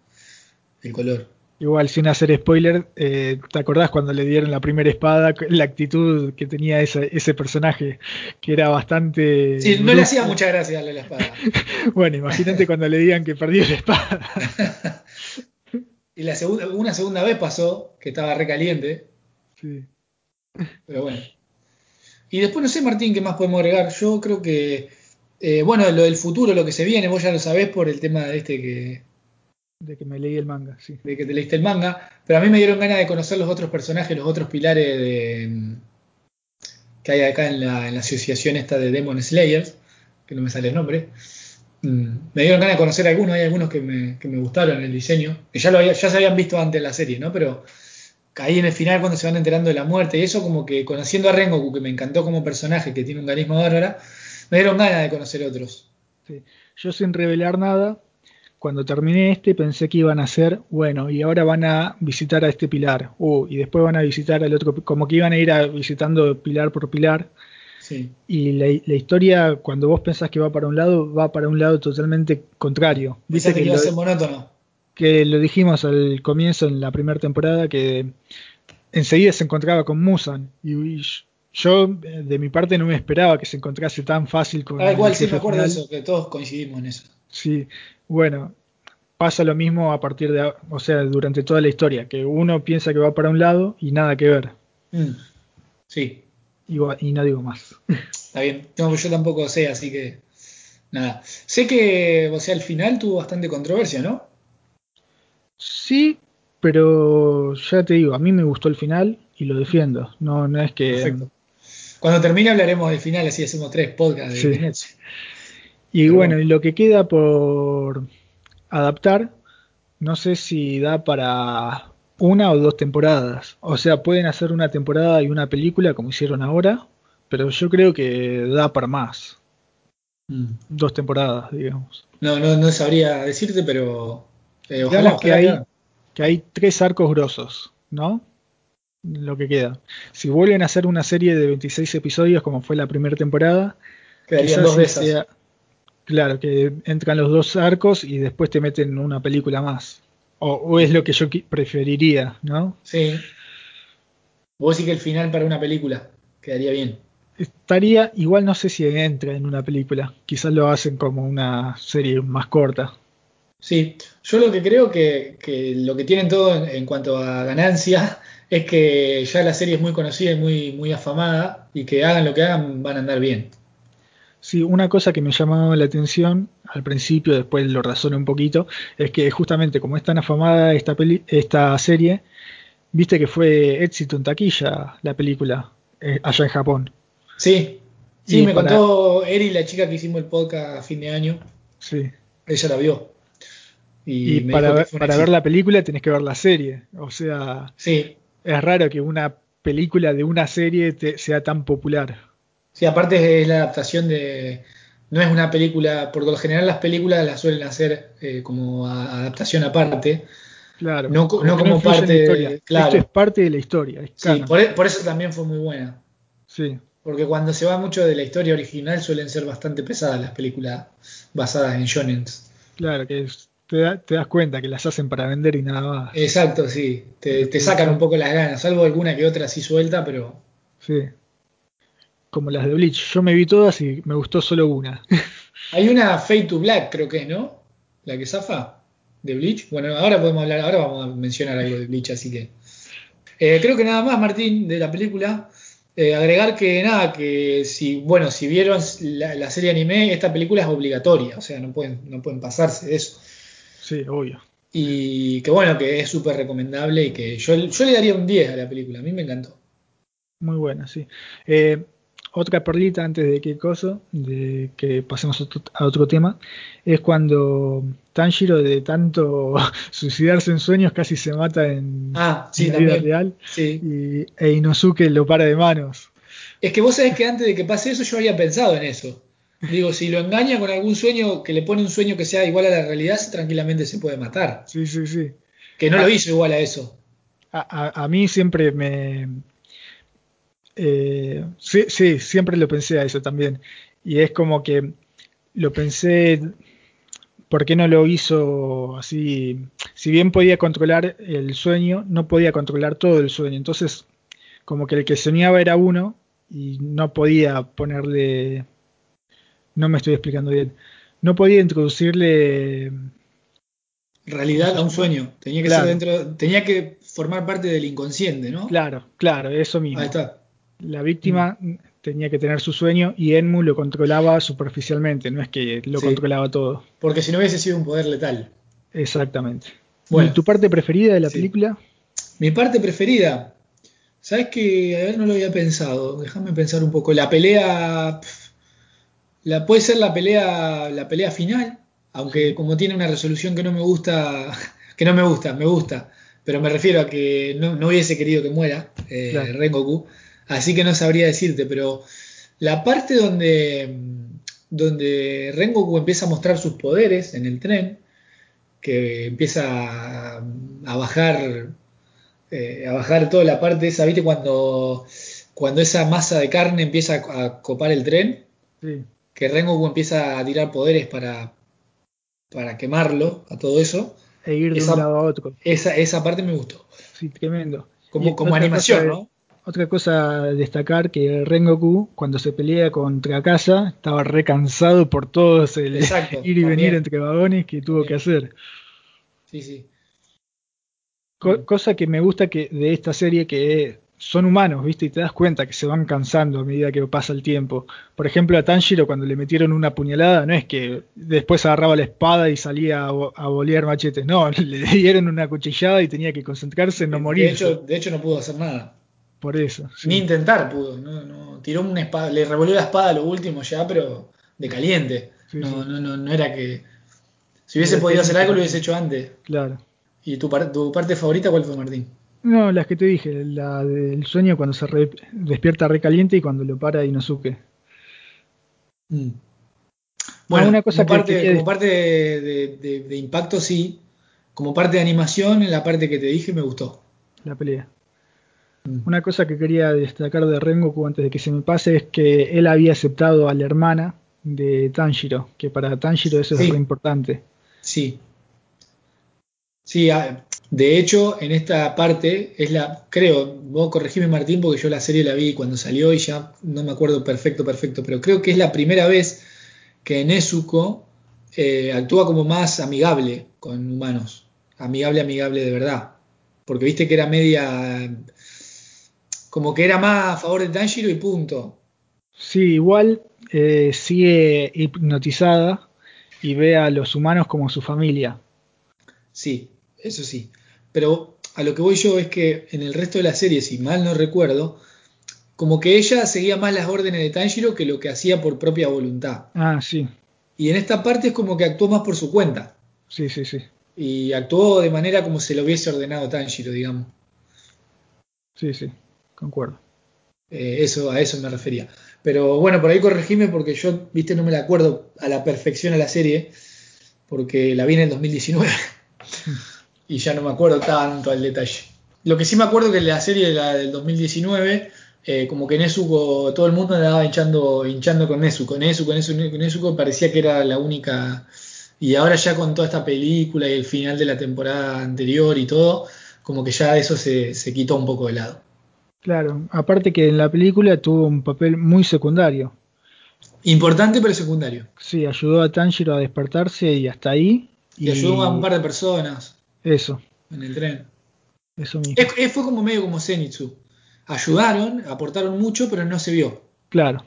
el color. Igual, sin hacer spoiler, eh, ¿te acordás cuando le dieron la primera espada? La actitud que tenía ese, ese personaje, que era bastante... Sí, no le hacía mucha gracia darle la espada. Bueno, imagínate cuando le digan que perdió la espada. Y la segunda, una segunda vez pasó, que estaba recaliente, Sí. pero bueno. Y después no sé, Martín, qué más podemos agregar. Yo creo que, eh, bueno, lo del futuro, lo que se viene, vos ya lo sabés por el tema de este que, De que me leí el manga, sí. de que te leíste el manga, pero a mí me dieron ganas de conocer los otros personajes, los otros pilares de, que hay acá en la, en la asociación esta de Demon Slayers, que no me sale el nombre. Mm, Me dieron ganas de conocer algunos, hay algunos que me, que me gustaron el diseño, que ya, lo había- ya se habían visto antes en la serie, ¿no? Pero ahí en el final cuando se van enterando de la muerte y eso, como que conociendo a Rengoku, que me encantó como personaje, que tiene un carisma bárbara, me dieron ganas de conocer otros. Yo sin revelar nada, cuando terminé este pensé que iban a ser, bueno, y ahora van a visitar a este pilar, uh, y después van a visitar al otro, como que iban a ir visitando pilar por pilar, Sí, y la, la historia, cuando vos pensás que va para un lado, va para un lado totalmente contrario. Pensaste que que iba a lo, ser monótono. que lo dijimos al comienzo en la primera temporada, que enseguida se encontraba con Musan, y, y yo de mi parte no me esperaba que se encontrase tan fácil con Ah, igual sí me acuerdo de eso, que todos coincidimos en eso. Sí, bueno, pasa lo mismo a partir de, o sea, durante toda la historia, que uno piensa que va para un lado y nada que ver. Mm, Sí, Y, y no digo más. Está bien, no, yo tampoco sé, así que nada. Sé que, o sea, al final tuvo bastante controversia, ¿no? Sí, pero ya te digo, a mí me gustó el final y lo defiendo. No, no es que. Perfecto. Cuando termine hablaremos del final, así hacemos tres podcasts de Sí. Kimetsu. Y Pero bueno. y lo que queda por adaptar, no sé si da para una o dos temporadas. O sea, pueden hacer una temporada y una película como hicieron ahora, pero yo creo que da para más. Mm. Dos temporadas, digamos. No, no, no sabría decirte, pero eh, ojalá, que ojalá hay, que hay tres arcos grosos, ¿no? Lo que queda. Si vuelven a hacer una serie de 26 episodios como fue la primera temporada, Quedarían quizás dos esas. sea- claro, que entran los dos arcos y después te meten una película más. O, o es lo que yo preferiría, ¿no? Sí. Vos sí que el final para una película quedaría bien. estaría, igual no sé si entra en una película, quizás lo hacen como una serie más corta. Sí, yo lo que creo que, que lo que tienen todo en, en, cuanto a ganancia es que ya la serie es muy conocida y muy, muy afamada y que hagan lo que hagan van a andar bien. Sí, una cosa que me llamó la atención al principio, después lo razoné un poquito, es que justamente como es tan afamada esta, peli esta serie, viste que fue éxito en taquilla la película eh, allá en Japón. Sí, sí, y me para... contó Eri, la chica que hicimos el podcast a fin de año. Sí. Ella la vio. Y, y para, ver, para ver la película tenés que ver la serie. O sea, sí. es raro que una película de una serie te, sea tan popular. Sí, aparte es la adaptación de. No es una película, por lo general las películas las suelen hacer eh, como a, adaptación aparte. Claro. No, no como parte. De, claro. Esto es parte de la historia. Es sí, por, por, eso también fue muy buena. Sí. Porque cuando se va mucho de la historia original suelen ser bastante pesadas las películas basadas en shonens. Claro, que es, te, da, te, das cuenta que las hacen para vender y nada más. Exacto, sí. Te, te sacan un poco las ganas, salvo alguna que otra así suelta, pero. Sí. Como las de Bleach. Yo me vi todas y me gustó solo una. Hay una Fade to Black, creo que es, ¿no? La que zafa de Bleach. Bueno, ahora podemos hablar, ahora vamos a mencionar algo de Bleach, así que. Eh, creo que nada más, Martín, de la película. Eh, agregar que nada, que si, bueno, si vieron la, la, serie anime, esta película es obligatoria, o sea, no pueden, no pueden pasarse de eso. Sí, obvio. Y que bueno, que es súper recomendable y que yo, yo, le daría un 10 a la película, a mí me encantó. Muy buena, sí. Eh, otra perlita antes de que coso, de que pasemos a otro, a otro tema, es cuando Tanjiro de tanto suicidarse en sueños casi se mata en, ah, sí, en la vida real Sí. y, e Inosuke lo para de manos. Es que vos sabés que antes de que pase eso yo había pensado en eso. Digo, si lo engaña con algún sueño, que le pone un sueño que sea igual a la realidad, tranquilamente se puede matar. Sí, sí, sí. Que no ah, lo hizo igual a eso. A, a, a mí siempre me, eh, sí, sí, siempre lo pensé a eso también. Y es como que lo pensé, ¿por qué no lo hizo así? Si bien podía controlar el sueño, no podía controlar todo el sueño. Entonces, como que el que soñaba era uno y no podía ponerle... No me estoy explicando bien. No podía introducirle realidad a un sueño. Tenía que claro. ser dentro, tenía que formar parte del inconsciente, ¿no? Claro, claro, eso mismo. Ahí está. La víctima mm. tenía que tener su sueño y Enmu lo controlaba superficialmente, no es que lo sí. controlaba todo. Porque si no hubiese sido un poder letal. Exactamente. Bueno, ¿Y tu parte preferida de la sí. película? Mi parte preferida. ¿Sabes que A ver, no lo había pensado. Déjame pensar un poco. La pelea. La, puede ser la pelea. La pelea final. Aunque como tiene una resolución que no me gusta. Que no me gusta, me gusta. Pero me refiero a que no, no hubiese querido que muera eh, claro. Rengoku. Así que no sabría decirte, pero la parte donde, donde Rengoku empieza a mostrar sus poderes en el tren, que empieza a, a bajar eh, a bajar toda la parte esa, ¿viste? Cuando, cuando esa masa de carne empieza a, a copar el tren, sí. que Rengoku empieza a tirar poderes para, para quemarlo, a todo eso. E ir de esa, un lado a otro. Esa, esa parte me gustó. Sí, tremendo. Como, como animación, ¿no? Otra cosa a destacar que Rengoku cuando se pelea contra Kasa estaba re cansado por todo el Exacto, ir y también. venir entre vagones que tuvo que hacer. Sí, sí. Co cosa que me gusta que de esta serie que son humanos, ¿viste? Y te das cuenta que se van cansando a medida que pasa el tiempo. Por ejemplo, a Tanjiro cuando le metieron una puñalada, no es que después agarraba la espada y salía a, a bolear machetes, no, le dieron una cuchillada y tenía que concentrarse en no morir. De hecho, de hecho no pudo hacer nada. Por eso. Sí. Ni intentar pudo, no, no, tiró una espada, le revolvió la espada a lo último ya, pero de caliente. Sí, no, sí. no, no, no era que. Si hubiese podido hacer algo, lo hubiese hecho antes. Claro. ¿Y tu, par tu parte favorita cuál fue, Martín? No, las que te dije, la del sueño cuando se re despierta recaliente y cuando lo para Inosuke. Mm. Bueno, una cosa como parte, como parte de, de, de, de, impacto sí, como parte de animación, en la parte que te dije me gustó. La pelea. Mm. Una cosa que quería destacar de Rengoku antes de que se me pase es que él había aceptado a la hermana de Tanjiro, que para Tanjiro eso sí. es muy importante. Sí. Sí, a, De hecho, en esta parte es la, creo, vos corregime Martín porque yo la serie la vi cuando salió y ya no me acuerdo perfecto, perfecto, pero creo que es la primera vez que Nezuko eh, actúa como más amigable con humanos, amigable, amigable de verdad, porque viste que era media, como que era más a favor de Tanjiro y punto. Sí, igual eh, sigue hipnotizada y ve a los humanos como su familia. Sí, eso sí. Pero a lo que voy yo es que en el resto de la serie, si mal no recuerdo, como que ella seguía más las órdenes de Tanjiro que lo que hacía por propia voluntad. Ah, sí. Y en esta parte es como que actuó más por su cuenta. Sí, sí, sí. Y actuó de manera como se lo hubiese ordenado Tanjiro, digamos. Sí, sí, concuerdo. Eh, eso, a eso me refería. Pero bueno, por ahí corregime porque yo, viste, no me la acuerdo a la perfección a la serie, porque la vi en el 2019 y ya no me acuerdo tanto al detalle. Lo que sí me acuerdo que la serie de la del 2019, eh, como que Nezuko, todo el mundo andaba hinchando, hinchando con Nezuko, Nezuko, Nezuko, Nezuko, parecía que era la única. Y ahora ya con toda esta película y el final de la temporada anterior y todo, como que ya eso se, se quitó un poco de lado. Claro, aparte que en la película tuvo un papel muy secundario. Importante pero secundario. Sí, ayudó a Tanjiro a despertarse y hasta ahí. Y, ayudó a un par de personas. Eso. En el tren. Eso mismo. Es, fue como medio como Zenitsu. Ayudaron, aportaron mucho, pero no se vio. Claro,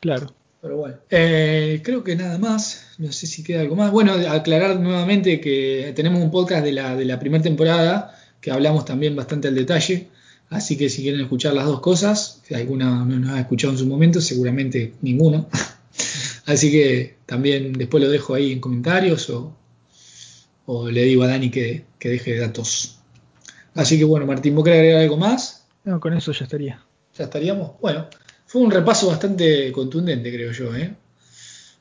claro. Pero bueno, eh, creo que nada más. No sé si queda algo más. Bueno, aclarar nuevamente que tenemos un podcast de la, de la primera temporada que hablamos también bastante al detalle. Así que si quieren escuchar las dos cosas, si alguna no nos ha escuchado en su momento, seguramente ninguno. Así que también después lo dejo ahí en comentarios o, o le digo a Dani que, que, deje datos. Así que bueno, Martín, ¿vos querés agregar algo más? No, con eso ya estaría. ¿Ya estaríamos? Bueno, fue un repaso bastante contundente, creo yo. ¿eh?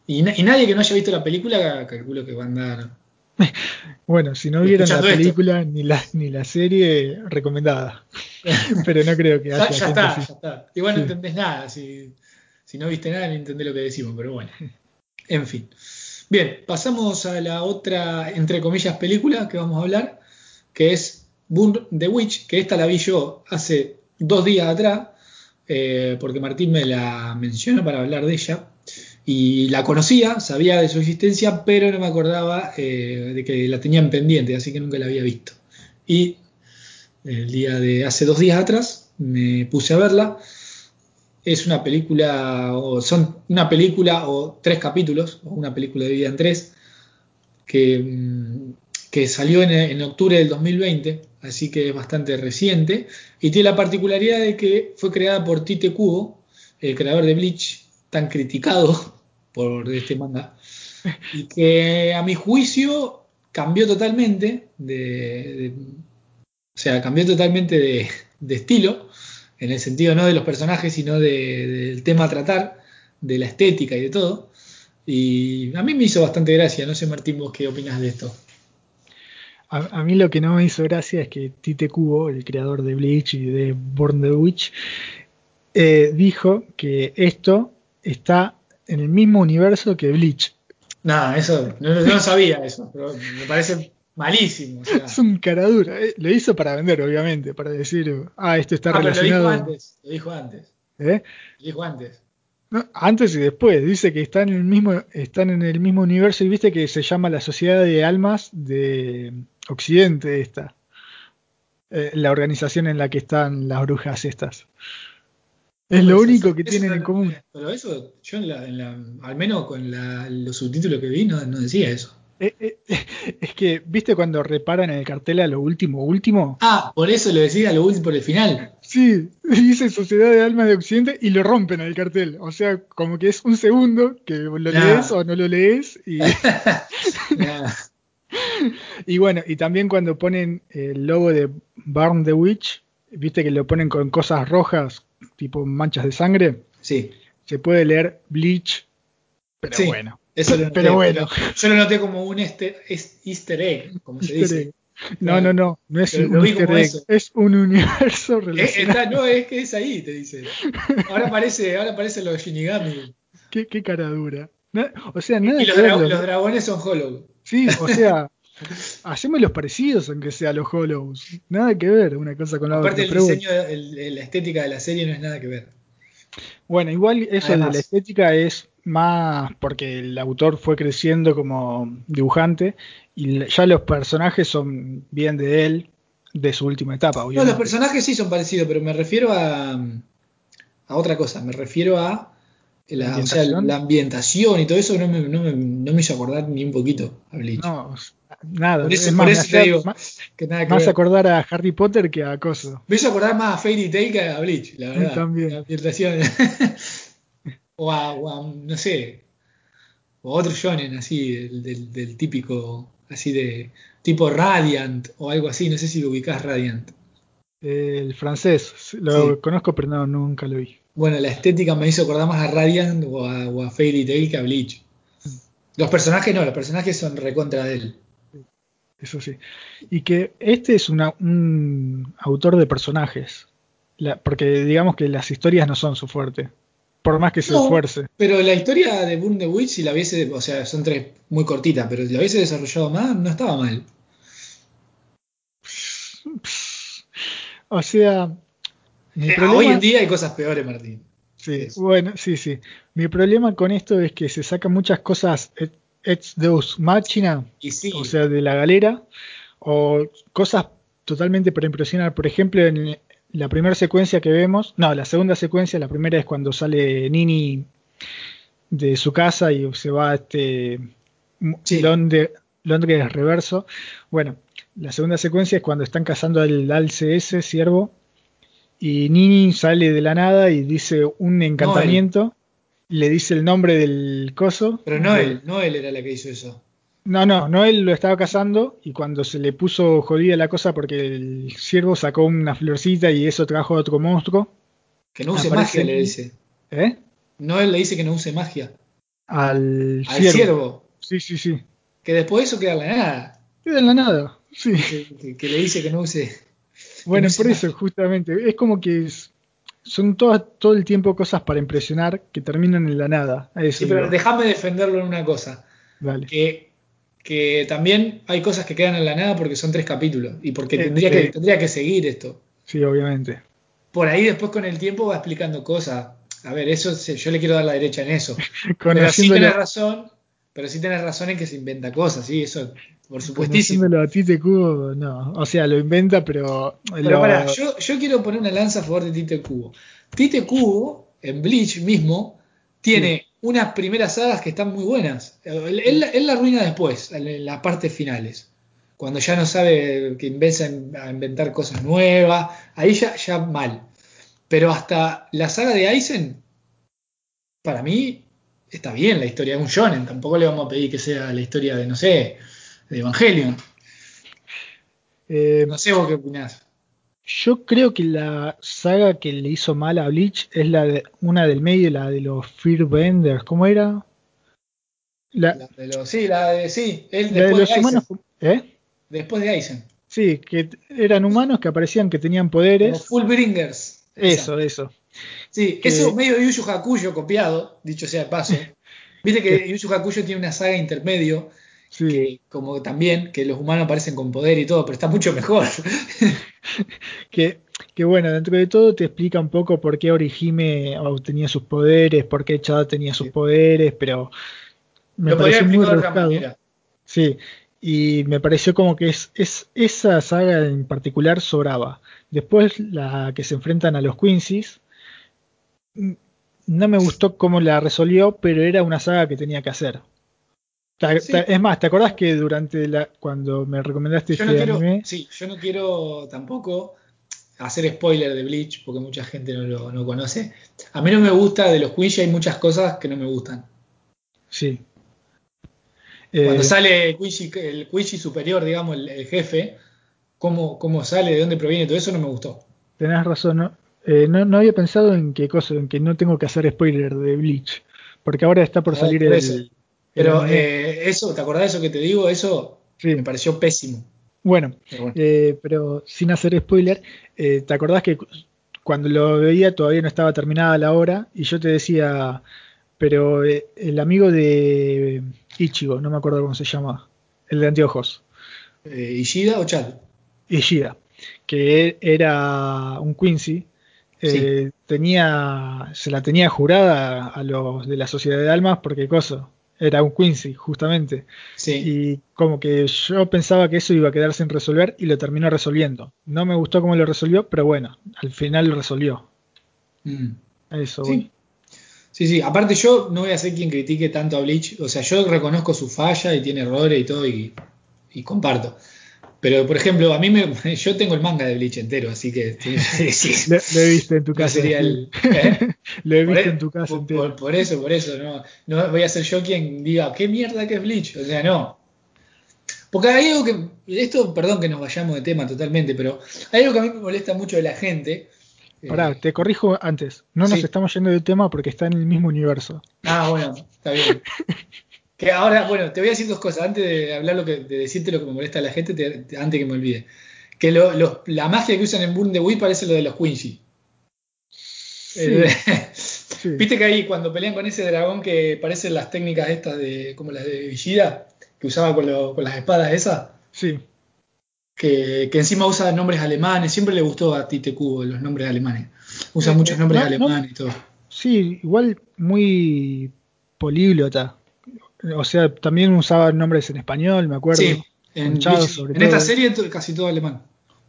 Y, y nadie que no haya visto la película, calculo que va a andar bueno, si no vieron la película ni la, ni la serie, recomendada. Pero no creo que haya. Ya, ya está, ya está. Igual no entendés nada. Si, si, no viste nada, no entendés lo que decimos, pero bueno. En fin. Bien, pasamos a la otra, entre comillas, película que vamos a hablar, que es Boon the Witch, que esta la vi yo hace dos días atrás, eh, porque Martín me la mencionó para hablar de ella. Y la conocía, sabía de su existencia, pero no me acordaba eh, de que la tenían pendiente, así que nunca la había visto. Y el día de hace dos días atrás me puse a verla. Es una película, o son una película o tres capítulos, o una película dividida en tres, que, mm, que salió en, en octubre del 2020, así que es bastante reciente, y tiene la particularidad de que fue creada por Tite Kubo, el creador de Bleach, tan criticado por este manga, y que a mi juicio cambió totalmente de, o sea, cambió totalmente de, estilo, en el sentido no de los personajes, sino de, del tema a tratar, de la estética y de todo. Y a mí me hizo bastante gracia, no sé Martín, vos qué opinas de esto. A, a, mí lo que no me hizo gracia es que Tite Kubo, el creador de Bleach y de Born the Witch, eh, dijo que esto está en el mismo universo que Bleach. Nada, eso, no, no sabía eso, pero me parece malísimo. O sea. Es un caradura. Eh, lo hizo para vender, obviamente, para decir, ah, esto está ah, relacionado. Pero lo dijo antes, lo dijo antes. ¿Eh? Lo dijo antes. No, antes y después, dice que están en el mismo, están en el mismo universo y viste que se llama la Sociedad de Almas de Occidente esta. Eh, la organización en la que están las brujas estas. Es lo único eso, que tienen en común. Pero eso, yo en la, en la, al menos con la, los subtítulos que vi, no, no decía eso. Eh, eh, es que, ¿viste cuando reparan en el cartel a lo último, último? Ah, por eso lo decía a lo último, por el final. Sí, dice Sociedad de Almas de Occidente y lo rompen en el cartel. O sea, como que es un segundo que lo nah. lees o no lo lees. Y... y bueno, y también cuando ponen el logo de Burn the Witch, viste que lo ponen con cosas rojas tipo manchas de sangre, sí. se puede leer Bleach, pero sí, bueno. Eso lo noté, pero bueno. Yo lo noté como un este, easter egg, como se dice. Egg. No, no, no, no es Pero un lo easter egg, eso. es un universo Eh, relacionado. está- no, es que es ahí, te dice. Ahora aparece, ahora aparece los Shinigami. ¿Qué, qué cara dura. O sea, nada Y dra- los- los dragones son Hollow. Sí, o sea, Haceme los parecidos, aunque sea los Hollows. Nada que ver una cosa con la Aparte otra. el diseño, el, la estética de la serie no es nada que ver. Bueno, igual eso de la estética es más porque el autor fue creciendo como dibujante y ya los personajes son bien de él, de su última etapa. Obviamente. No, los personajes sí son parecidos, pero me refiero a, a otra cosa, me refiero a la, ¿Ambientación? O sea, la ambientación y todo eso no me, no, me, no me, hizo acordar ni un poquito a Bleach. No, nada. Por eso, más, por eso te digo más, que nada que más acordar a Harry Potter que a Coso. Me hizo acordar más a Fairy Tail que a Bleach, la verdad. También. La ambientación. o, a, o, a, no sé, o otro shonen así, del, del, del, típico, así de tipo Radiant o algo así, no sé si lo ubicás Radiant. El francés, lo sí. conozco pero no, nunca lo vi. Bueno, la estética me hizo acordar más a Radiant o a, o a Fairy Tail que a Bleach. Los personajes no, los personajes son recontra de él. Eso sí. Y que este es una, un autor de personajes. La, porque digamos que las historias no son su fuerte. Por más que se no, esfuerce. Pero la historia de Boon the Witch, si la hubiese, o sea, son tres muy cortitas, pero si la hubiese desarrollado más, no estaba mal. O sea. Eh, problema, hoy en día hay cosas peores, Martín. Sí, Eso. bueno, sí, sí. Mi problema con esto es que se sacan muchas cosas ex deus machina, sí. o sea, de la galera, o cosas totalmente para impresionar. Por ejemplo, en la primera secuencia que vemos, no, la segunda secuencia, la primera es cuando sale Nini de su casa y se va a este sí. Londres, Londres reverso. Bueno, la segunda secuencia es cuando están cazando al, al CS, siervo, y Nini sale de la nada y dice un encantamiento. Le dice el nombre del coso. Pero no él, no él era la que hizo eso. No, no, no él lo estaba cazando y cuando se le puso jodida la cosa porque el ciervo sacó una florcita y eso trajo a otro monstruo. Que no use magia, le dice. ¿Eh? No, él le dice que no use magia. Al, Al ciervo. ciervo. Sí, sí, sí. Que después eso queda en la nada. Queda en la nada, sí. Que, que, que le dice que no use. Bueno, por eso, justamente. Es como que es, son todas, todo el tiempo cosas para impresionar que terminan en la nada. Eso sí, pero déjame defenderlo en una cosa. Vale. Que, que, también hay cosas que quedan en la nada porque son tres capítulos y porque eh, tendría, que, tendría que seguir esto. Sí, obviamente. Por ahí después con el tiempo va explicando cosas. A ver, eso yo le quiero dar la derecha en eso. pero sí tenés razón, pero sí tenés razón en que se inventa cosas, sí, eso por supuestísimo. a Tite Cubo, no. O sea, lo inventa, pero. Pero lo... pará, yo, yo, quiero poner una lanza a favor de Tite Cubo. Tite Cubo, en Bleach mismo, tiene sí. unas primeras sagas que están muy buenas. Él, él, él la arruina después, en las partes finales. Cuando ya no sabe que empieza a inventar cosas nuevas, ahí ya, ya mal. Pero hasta la saga de Aizen, para mí, está bien la historia de un shonen. Tampoco le vamos a pedir que sea la historia de, no sé, de Evangelion. Eh, no sé vos qué opinás. Yo creo que la saga que le hizo mal a Bleach es la de una del medio, la de los Fearbenders. ¿Cómo era? La, la de los, sí, la de sí, él la de los de humanos. ¿Eh? Después de Aizen. Sí, que eran humanos que aparecían que tenían poderes. Los Fullbringers. Eso, eso. Sí, que... eso medio Yu Yu Hakuyo copiado, dicho sea de paso. Viste que Yu Yu Hakuyo tiene una saga intermedio Sí. Que, como también, que los humanos aparecen con poder y todo, pero está mucho mejor. que, que, bueno, dentro de todo te explica un poco por qué Orihime obtenía sus poderes, por qué Chada tenía sus sí. poderes, pero me Lo pareció muy rebuscado. Sí, y me pareció como que es, es esa saga en particular sobraba. Después la que se enfrentan a los Quincy's, no me gustó cómo la resolvió, pero era una saga que tenía que hacer. Sí. Es más, ¿te acordás que durante la cuando me recomendaste yo este no quiero, anime? Sí, yo no quiero tampoco hacer spoiler de Bleach porque mucha gente no lo no conoce. A mí no me gusta de los Quincy hay muchas cosas que no me gustan. Sí. Cuando eh, sale el Quincy, el Quincy superior, digamos, el, el, jefe, cómo, cómo sale, de dónde proviene, todo eso no me gustó. Tenés razón, ¿no? Eh, no, no había pensado en qué cosa, en que no tengo que hacer spoiler de Bleach. Porque ahora está por salir por el, pero eh, eso, ¿te acordás de eso que te digo? Eso sí. me pareció pésimo. Bueno, pero, bueno. Eh, pero sin hacer spoiler, eh, ¿te acordás que cuando lo veía todavía no estaba terminada la hora? Y yo te decía, pero eh, el amigo de Ichigo, no me acuerdo cómo se llama, el de anteojos. Eh, ¿Ishida o Chad? Ishida, que era un Quincy. Eh, Sí. tenía, se la tenía jurada a los de la Sociedad de Almas porque cosa, era un Quincy, justamente. Sí. Y como que yo pensaba que eso iba a quedar sin resolver y lo terminó resolviendo. No me gustó cómo lo resolvió, pero bueno, al final lo resolvió. Mm. Eso, Sí. Sí, sí. Aparte yo no voy a ser quien critique tanto a Bleach. O sea, yo reconozco su falla y tiene errores y todo y, y comparto. Pero, por ejemplo, a mí me, yo tengo el manga de Bleach entero, así que sí. Lo, lo he visto en tu casa. sería el- ¿eh? Lo he Por, visto e- en tu casa por- entero. por- por eso, por eso, no, no voy a ser yo quien diga, ¿qué mierda que es Bleach? O sea, no. Porque hay algo que, esto, perdón que nos vayamos de tema totalmente, pero hay algo que a mí me molesta mucho de la gente. eh, Pará, te corrijo antes. No nos sí. estamos yendo del tema porque está en el mismo universo. Ah, bueno, está bien. Que ahora, bueno, te voy a decir dos cosas. Antes de hablar lo que, de decirte lo que me molesta a la gente, te- te- antes que me olvide. Que lo- los- la magia que usan en Burn the Wii parece lo de los Quincy. Sí, Eh, sí. Viste que ahí cuando pelean con ese dragón que parecen las técnicas estas de como las de Villida, que usaba con, lo- con las espadas esas, Sí, que, que encima usa nombres alemanes, siempre le gustó a Tite Kubo los nombres alemanes. Usa Eh, muchos eh, nombres no, no. alemanes y todo. sí, igual muy políglota. O sea, también usaba nombres en español, me acuerdo. Sí, en, sobre en esta serie casi todo alemán.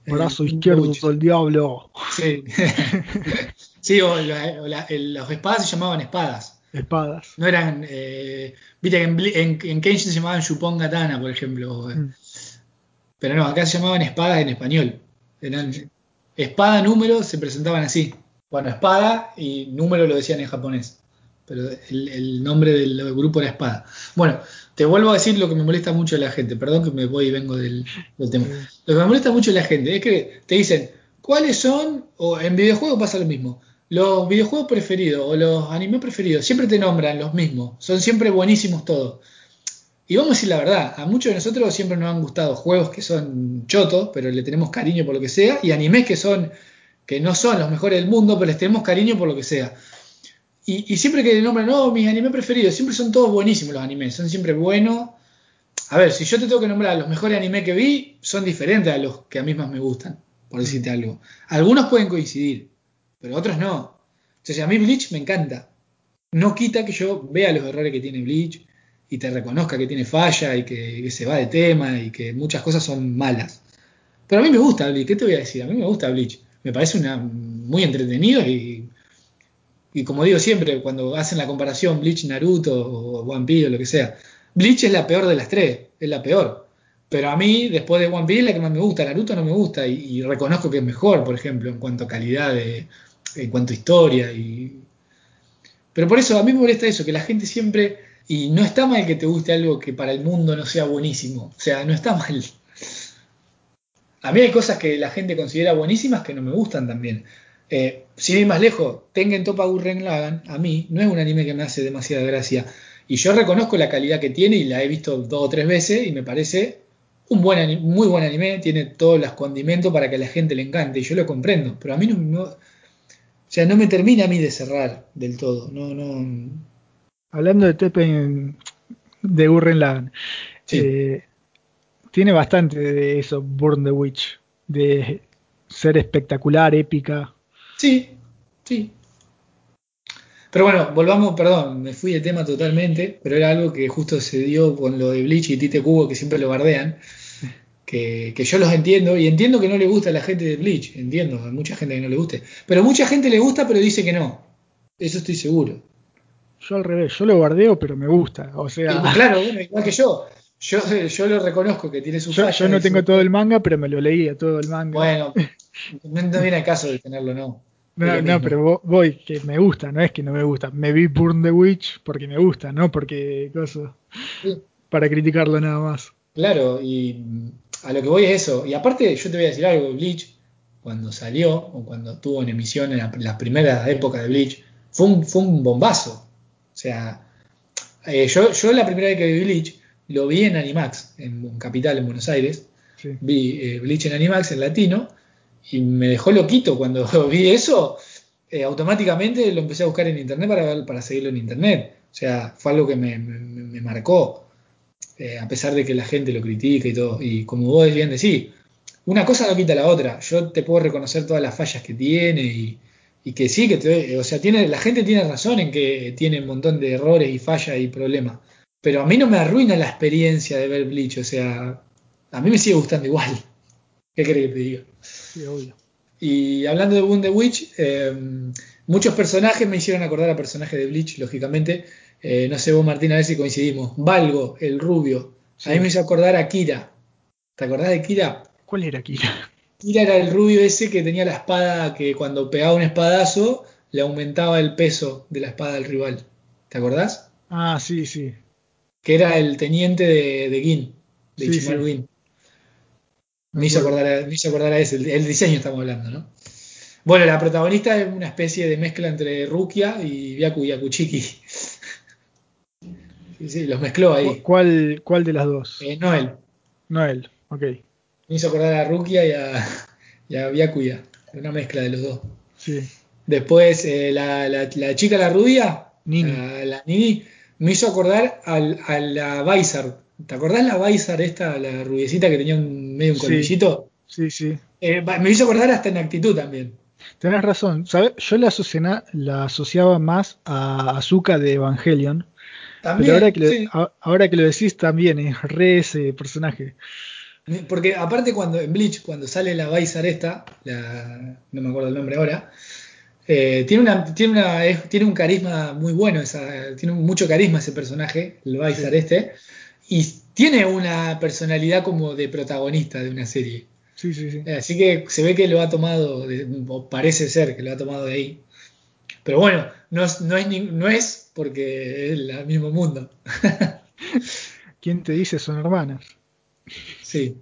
Brazo Eh, izquierdo del diablo. Sí. sí, o, la- o la- el- las espadas se llamaban espadas. Espadas. No eran. Eh, Viste que en, en, en Kenshin se llamaban Shupon Katana, por ejemplo. Mm. Pero no, acá se llamaban espadas en español. Eran espada, número, se presentaban así. Bueno, espada y número lo decían en japonés. Pero el, el nombre del grupo era espada. Bueno, te vuelvo a decir lo que me molesta mucho de la gente. Perdón que me voy y vengo del, del tema. Lo que me molesta mucho de la gente es que te dicen, ¿cuáles son? O en videojuegos pasa lo mismo. Los videojuegos preferidos o los animes preferidos siempre te nombran los mismos. Son siempre buenísimos todos. Y vamos a decir la verdad, a muchos de nosotros siempre nos han gustado juegos que son chotos, pero le tenemos cariño por lo que sea, y animes que son que no son los mejores del mundo, pero les tenemos cariño por lo que sea. Y, siempre que nombran, no, mis animes preferidos, siempre son todos buenísimos los animes, son siempre buenos. A ver, si yo te tengo que nombrar los mejores animes que vi, son diferentes a los que a mí más me gustan, por decirte algo. Algunos pueden coincidir, pero otros no. Entonces a mí Bleach me encanta. No quita que yo vea los errores que tiene Bleach y te reconozca que tiene falla y que, que se va de tema y que muchas cosas son malas. Pero a mí me gusta Bleach, ¿qué te voy a decir? A mí me gusta Bleach. Me parece una, muy entretenido y, y como digo siempre, cuando hacen la comparación Bleach, Naruto o One Piece o lo que sea, Bleach es la peor de las tres, es la peor. Pero a mí, después de One Piece, la que más me gusta. Naruto no me gusta y, y reconozco que es mejor, por ejemplo, en cuanto a calidad, de, en cuanto a historia. Y... Pero por eso a mí me molesta eso, que la gente siempre... Y no está mal que te guste algo que para el mundo no sea buenísimo. O sea, no está mal. A mí hay cosas que la gente considera buenísimas que no me gustan también. Eh, sin ir más lejos, Tengen Toppa Gurren Lagann, a mí, no es un anime que me hace demasiada gracia. Y yo reconozco la calidad que tiene y la he visto dos o tres veces y me parece un buen anime, muy buen anime, tiene todos los condimentos para que a la gente le encante y yo lo comprendo, pero a mí no, no- o sea, no me termina a mí de cerrar del todo, no, no, Hablando de Teppen de Gurren Lagann, Sí. eh, tiene bastante de eso, Burn the Witch, de ser espectacular, épica. Sí, sí. Pero bueno, volvamos, perdón, me fui de tema totalmente, pero era algo que justo se dio con lo de Bleach y Tite Kubo, que siempre lo bardean, que, que yo los entiendo, y entiendo que no le gusta a la gente de Bleach, entiendo, a mucha gente que no le guste, pero mucha gente le gusta, pero dice que no, eso estoy seguro. Yo al revés, yo lo guardeo, pero me gusta. O sea, Y, claro, bueno, igual que yo, yo, yo lo reconozco que tiene su yo, yo no tengo su- todo el manga, pero me lo leía todo el manga. Bueno, no, no viene al caso de tenerlo, no. No, no, pero vo- voy, que me gusta, no es que no me gusta. Me vi Burn the Witch porque me gusta, no porque cosa, Sí. para criticarlo nada más. Claro, y a lo que voy es eso. Y aparte, yo te voy a decir algo, Bleach, cuando salió, o cuando estuvo en emisión en la, las primeras épocas de Bleach, fue un, fue un bombazo. O sea, eh, yo, yo la primera vez que vi Bleach, lo vi en Animax, en Capital, en Buenos Aires. Sí. Vi eh, Bleach en Animax, en latino, y me dejó loquito cuando vi eso. eh, automáticamente lo empecé a buscar en internet para, ver- para seguirlo en internet. O sea, fue algo que me, me- marcó. eh, a pesar de que la gente lo critica y todo. Y como vos bien decís, una cosa no quita la otra. Yo te puedo reconocer todas las fallas que tiene y, y que sí, que te, o sea, tiene, la gente tiene razón en que tiene un montón de errores y fallas y problemas. Pero a mí no me arruina la experiencia de ver Bleach, o sea, a mí me sigue gustando igual. ¿Qué crees que te diga? Sí, obvio. Y hablando de Boon the Witch, eh, muchos personajes me hicieron acordar a personajes de Bleach, lógicamente. Eh, no sé vos, Martín, a ver si coincidimos. Valgo, el rubio. A mí me hizo acordar a Kira. ¿Te acordás de Kira? ¿Cuál era Kira? Kira era el rubio ese que tenía la espada que cuando pegaba un espadazo le aumentaba el peso de la espada del rival. ¿Te acordás? Ah, sí, sí. Que era el teniente de, de Gin, de Sí, Ichimaru sí. Gin. Me hizo, acordar a, me hizo acordar a ese, el, el diseño estamos hablando, ¿no? Bueno, la protagonista es una especie de mezcla entre Rukia y Byaku Yakuchiki. Sí, sí, los mezcló ahí. ¿Cuál, ¿Cuál de las dos? Eh, Noel. Noel, ok. Me hizo acordar a Rukia y a, y a Byakuya. Una mezcla de los dos. Sí. Después, eh, la, la- la chica, la rubia, Nini. La, la Nini, me hizo acordar al- a la Baisar. ¿Te acordás la Baisar esta, la rubiecita que tenía un, medio un colmillito? Sí, sí. Eh, me hizo acordar hasta en actitud también. Tenés razón. ¿sabes? Yo la, asociana- la asociaba más a Azuka de Evangelion. También, pero ahora que, lo, sí. a- ahora que lo decís también es re ese personaje. Porque aparte cuando en Bleach, cuando sale la Baisar esta, la, no me acuerdo el nombre ahora, eh, tiene, una, tiene, una, es- tiene un carisma muy bueno, esa, tiene mucho carisma ese personaje, el Baisar Sí. este, y tiene una personalidad como de protagonista de una serie. Sí, sí, sí. Así que se ve que lo ha tomado, o parece ser que lo ha tomado de ahí. Pero bueno, no, es- no, es, no es porque es el mismo mundo. ¿Quién te dice son hermanas? Sí.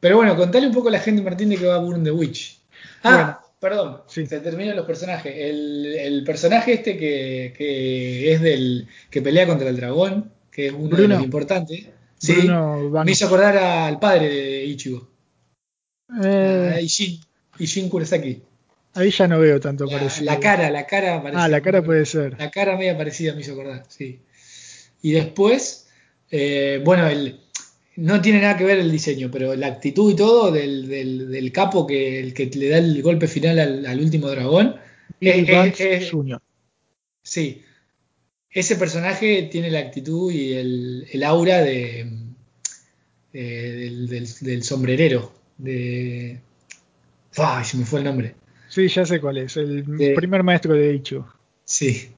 Pero bueno, contale un poco a la gente, Martín, de que va a Burn the Witch. Ah, perdón, Sí. se terminan los personajes. El, el personaje este que, que es del que pelea contra el dragón, que es uno de Bruno. los importantes, sí, Bruno me hizo acordar al padre de Ichigo, Eh, a Ishin, Ishin Kurosaki. ahí ya no veo tanto La, parecido. la cara, la cara parecida. Ah, la cara puede ser. La cara media parecida me hizo acordar, sí. Y después, eh, bueno, el, no tiene nada que ver el diseño, pero la actitud y todo del, del- del capo que, el que le da el golpe final al, al último dragón. Billy Vance eh, Jr. sí, ese personaje tiene la actitud y el, el aura de, de- del, del- del sombrerero. De. ¡Ay! Se me fue el nombre. Sí, ya sé cuál es. El primer maestro de Ichigo. Sí.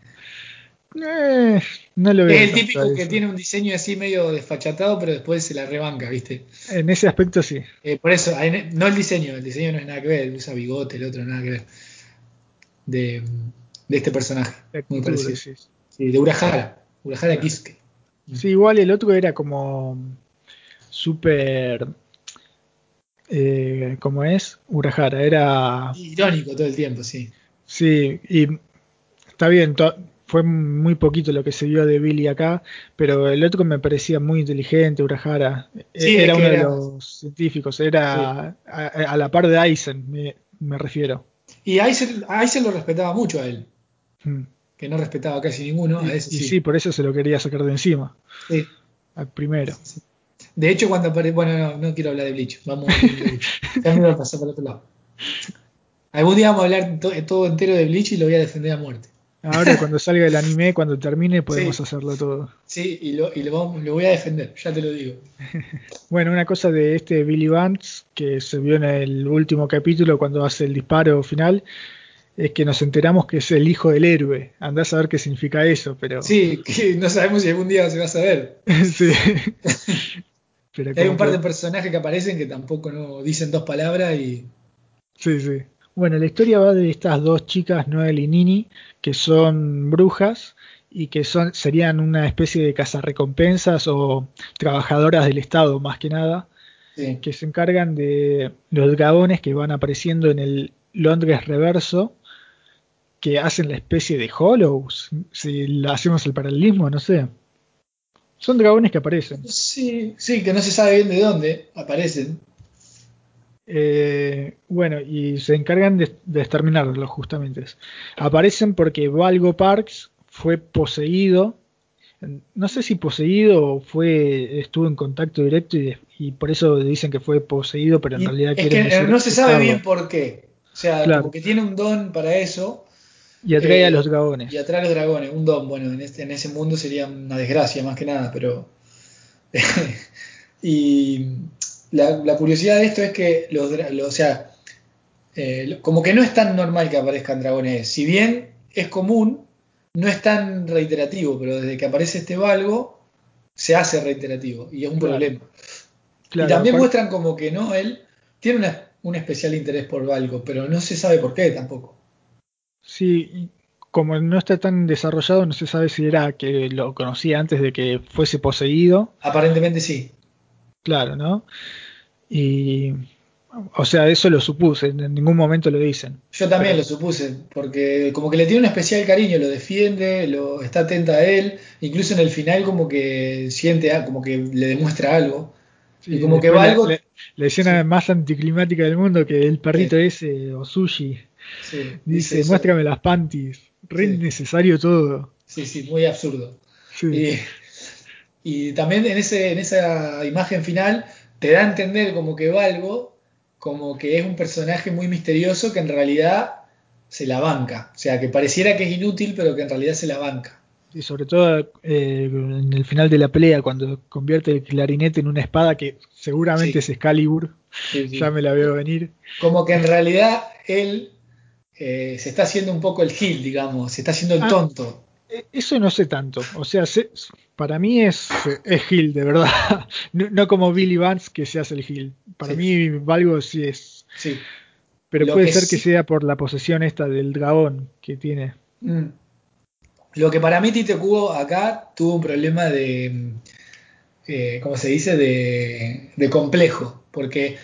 Eh, no lo veo. Es el típico que tiene un diseño así medio desfachatado, pero después se la rebanca, ¿viste? En ese aspecto sí. Eh, por eso, ahí no el diseño, el diseño no es nada que ver, usa bigote, el otro nada que ver. De, de este personaje. Muy parecido. Sí, de Urahara. Urahara Kisuke. Sí, igual el otro era como súper. Eh, ¿Cómo es? Urahara. Era. Irónico todo el tiempo, sí. Sí, y está bien, fue muy poquito lo que se vio de Billy acá, pero el otro me parecía muy inteligente, Urahara. E- Sí, era uno de los científicos, era a, a la par de Aizen, me, me refiero. Y Aizen, a Aizen lo respetaba mucho a él, Mm. Que no respetaba casi ninguno, Y, a ese y sí. sí, por eso se lo quería sacar de encima, Sí. al primero. De hecho, cuando aparece. Bueno, no, no quiero hablar de Bleach. Vamos a Bleach. Ya me voy a pasar para otro lado. Algún día vamos a hablar to- todo entero de Bleach y lo voy a defender a muerte. Ahora cuando salga el anime, cuando termine, podemos Sí. hacerlo todo. Sí, y lo, y lo, vamos- lo voy a defender, ya te lo digo. Bueno, una cosa de este Billy Vance que se vio en el último capítulo cuando hace el disparo final es que nos enteramos que es el hijo del héroe. Andás a ver qué significa eso, pero Sí, que no sabemos si algún día se va a saber. Sí. Pero Hay un par que- de personajes que aparecen que tampoco no dicen dos palabras y. Sí, sí. Bueno, la historia va de estas dos chicas, Noel y Nini, que son brujas y que son serían una especie de cazarrecompensas o trabajadoras del Estado, más que nada, Sí. que se encargan de los dragones que van apareciendo en el Londres reverso, que hacen la especie de Hollows, si hacemos el paralelismo, no sé. Son dragones que aparecen. Sí, sí, que no se sabe bien de dónde aparecen. Eh, bueno, y se encargan de, de exterminarlos justamente. Aparecen porque Valgo Parks fue poseído no sé si poseído o fue estuvo en contacto directo y, por eso dicen que fue poseído, pero en realidad es que no se sabe bien por qué. O sea, como que tiene un don para eso. Y atrae a eh, los dragones. Y atrae a los dragones, un don. Bueno, en, este, en ese mundo sería una desgracia más que nada, pero. y la, curiosidad de esto es que los, o sea, eh, como que no es tan normal que aparezcan dragones. Si bien es común, no es tan reiterativo, pero desde que aparece este Valgo, se hace reiterativo y es un problema. y también muestran como que no, él tiene un especial interés por Valgo, pero no se sabe por qué tampoco. Sí, como no está tan desarrollado, no se sabe si era que lo conocía antes de que fuese poseído. Aparentemente sí. Claro, ¿no? Y o sea, eso lo supuse, en ningún momento lo dicen. Yo también lo supuse, porque como que le tiene un especial cariño, lo defiende, lo está atenta a él, incluso en el final como que siente, como que le demuestra algo. y como que va algo... La, escena más anticlimática del mundo que el perrito ese, o sushi, dice, muéstrame las panties, re necesario todo. Sí, sí, muy absurdo. Y, y, también en, ese, en esa imagen final te da a entender como que Valgo como que es un personaje muy misterioso que en realidad se la banca. O sea, que pareciera que es inútil, pero que en realidad se la banca. Y sobre todo eh, en el final de la pelea, cuando convierte el clarinete en una espada que seguramente es Excalibur, ya me la veo venir. Como que en realidad él eh, se está haciendo un poco el gil, digamos, se está haciendo el ah, tonto. Eh, eso no sé tanto. O sea, para mí es, es Gil, de verdad. No, como Billy Vance que se hace el Gil. Para mí Valgo sí es. Sí. Pero puede ser que sea por la posesión esta del dragón que tiene. Mm. Lo que para mí Tite Kubo acá tuvo un problema de. Eh, ¿Cómo se dice? De, de complejo. Porque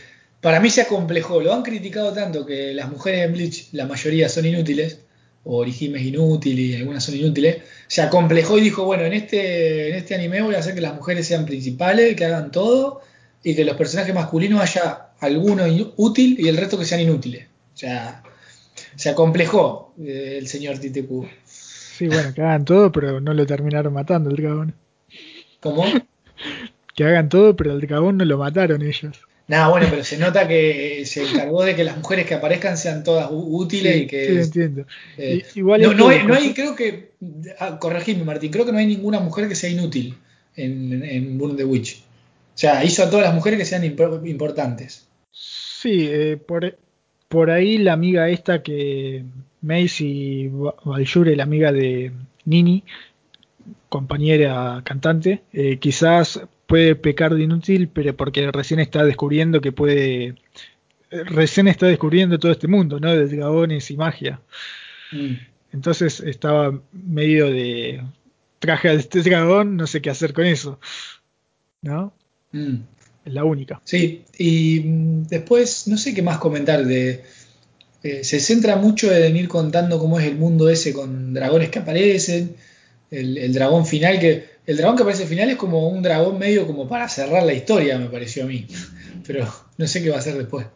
para mí se acomplejó. Lo han criticado tanto que las mujeres en Bleach, la mayoría son inútiles o Orihime es inútil y algunas son inútiles, se acomplejó y dijo, bueno, en este, en este anime voy a hacer que las mujeres sean principales, que hagan todo, y que los personajes masculinos haya alguno útil y el resto que sean inútiles. O sea, se acomplejó eh, el señor Titeku. Sí, bueno, que hagan todo, pero no lo terminaron matando el dragón. ¿Cómo? que hagan todo, pero el dragón no lo mataron ellos. Nada, bueno, pero se nota que se encargó de que las mujeres que aparezcan sean todas útiles y que. Sí, entiendo. Eh, igual no, hay, creo que. Ah, corregime, Martín, creo que no hay ninguna mujer que sea inútil en, en Burn the Witch. O sea, hizo a todas las mujeres que sean importantes. Sí, eh, por, por ahí la amiga esta que. Macy Valjure, la amiga de Nini, compañera cantante, eh, quizás puede pecar de inútil, pero porque recién está descubriendo que puede. Recién está descubriendo todo este mundo, ¿no? De dragones y magia. Mm. Entonces estaba medio de. Traje a este dragón, no sé qué hacer con eso. ¿No? Mm. Es la única. Sí, y mm, después, no sé qué más comentar de. Eh, se centra mucho en ir contando cómo es el mundo ese con dragones que aparecen, el dragón final que el dragón que aparece al final es como un dragón medio como para cerrar la historia, me pareció a mí. Pero no sé qué va a hacer después.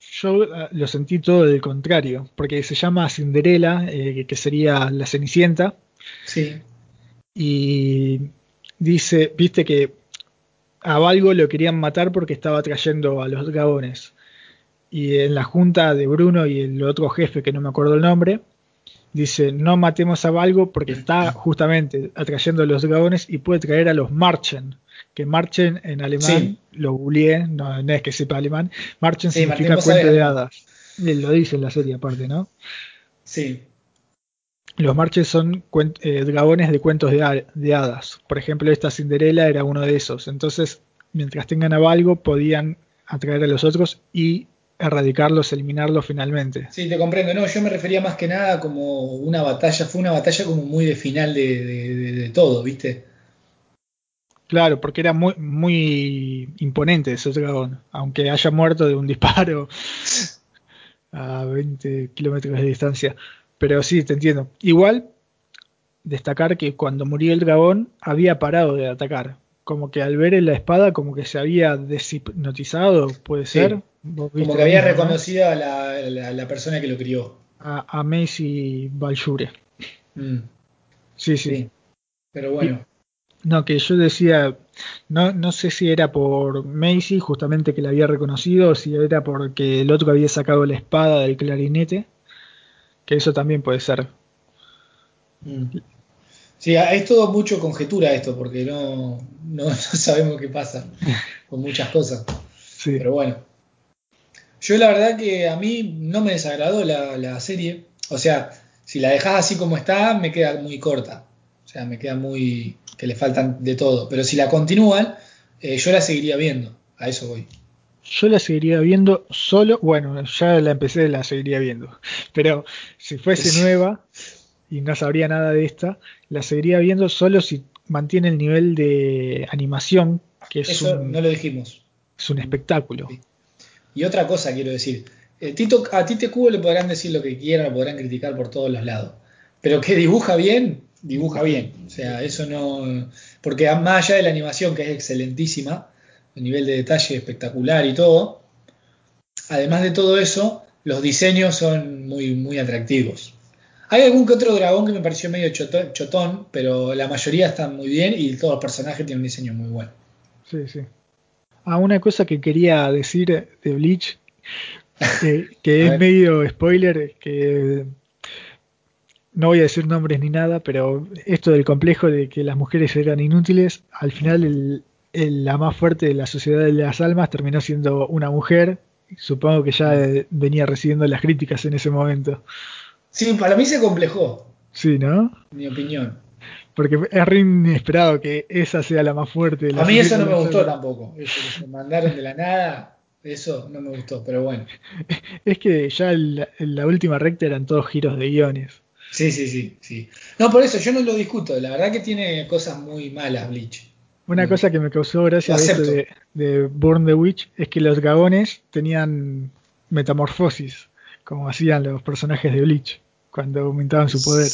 Yo ah, lo sentí todo del contrario, porque se llama Cinderella, eh, que sería la Cenicienta. Sí. Y dice, viste que a Valgo lo querían matar porque estaba trayendo a los dragones. Y en la junta de Bruno y el otro jefe, que no me acuerdo el nombre, dice, no matemos a Valgo porque está justamente atrayendo a los dragones y puede traer a los Marchen, que Marchen en alemán, lo googleé, no, es que sepa alemán, Marchen significa cuento de hadas. lo dice en la serie aparte, ¿no? Sí. Los Marchen son eh, dragones de cuentos de, de, hadas. Por ejemplo, esta Cinderella era uno de esos. Entonces, mientras tengan a Valgo, podían atraer a los otros y erradicarlos, eliminarlos finalmente. Sí, te comprendo. No, yo me refería más que nada como una batalla, fue una batalla como muy de final de, todo, ¿viste? Claro, porque era muy, muy imponente ese dragón, aunque haya muerto de un disparo a 20 kilómetros de distancia. Pero sí, te entiendo. Igual, destacar que cuando murió el dragón había parado de atacar. Como que al ver la espada, como que se había deshipnotizado, puede ser. Como que había reconocido a la, persona que lo crió. A, a Macy Baljure. Mm. Sí, sí, Pero bueno. No, que yo decía, no, no sé si era por Macy, justamente que la había reconocido, o si era porque el otro había sacado la espada del clarinete, que eso también puede ser. Mm. Sí, es todo mucho conjetura esto, porque no, no, sabemos qué pasa con muchas cosas. Sí. Pero bueno. Yo la verdad que a mí no me desagradó la, la serie. O sea, si la dejas así como está, me queda muy corta. O sea, me queda muy. que le faltan de todo. Pero si la continúan, eh, yo la seguiría viendo. A eso voy. Yo la seguiría viendo solo. Bueno, ya la empecé, la seguiría viendo. Pero si fuese nueva y no sabría nada de esta, la seguiría viendo solo si mantiene el nivel de animación. Que es eso no lo dijimos. Es un espectáculo. Y otra cosa quiero decir. Eh, Tito, a Tite Cubo le podrán decir lo que quieran, lo podrán criticar por todos los lados. Pero que dibuja bien, dibuja bien. O sea, eso no. Porque más allá de la animación, que es excelentísima, el nivel de detalle espectacular y todo, además de todo eso, los diseños son muy, muy atractivos. Hay algún que otro dragón que me pareció medio chotón, pero la mayoría están muy bien y todos los personajes tienen un diseño muy bueno. Sí, sí. Ah, una cosa que quería decir de Bleach, que es medio spoiler, que no voy a decir nombres ni nada, pero esto del complejo de que las mujeres eran inútiles, al final la más fuerte de la sociedad de las almas terminó siendo una mujer. Supongo que ya venía recibiendo las críticas en ese momento. Sí, para mí se complejó. Sí, ¿no? Mi opinión. Porque es re inesperado que esa sea la más fuerte. a mí eso no me gustó tampoco. Eso que se mandaron de la nada, eso no me gustó, pero bueno. Es que ya la última recta eran todos giros de guiones. Sí, sí, sí, sí. No, por eso yo no lo discuto. La verdad que tiene cosas muy malas Bleach. Una cosa que me causó gracia de, de Burn the Witch es que los gagones tenían metamorfosis, como hacían los personajes de Bleach cuando aumentaban su poder.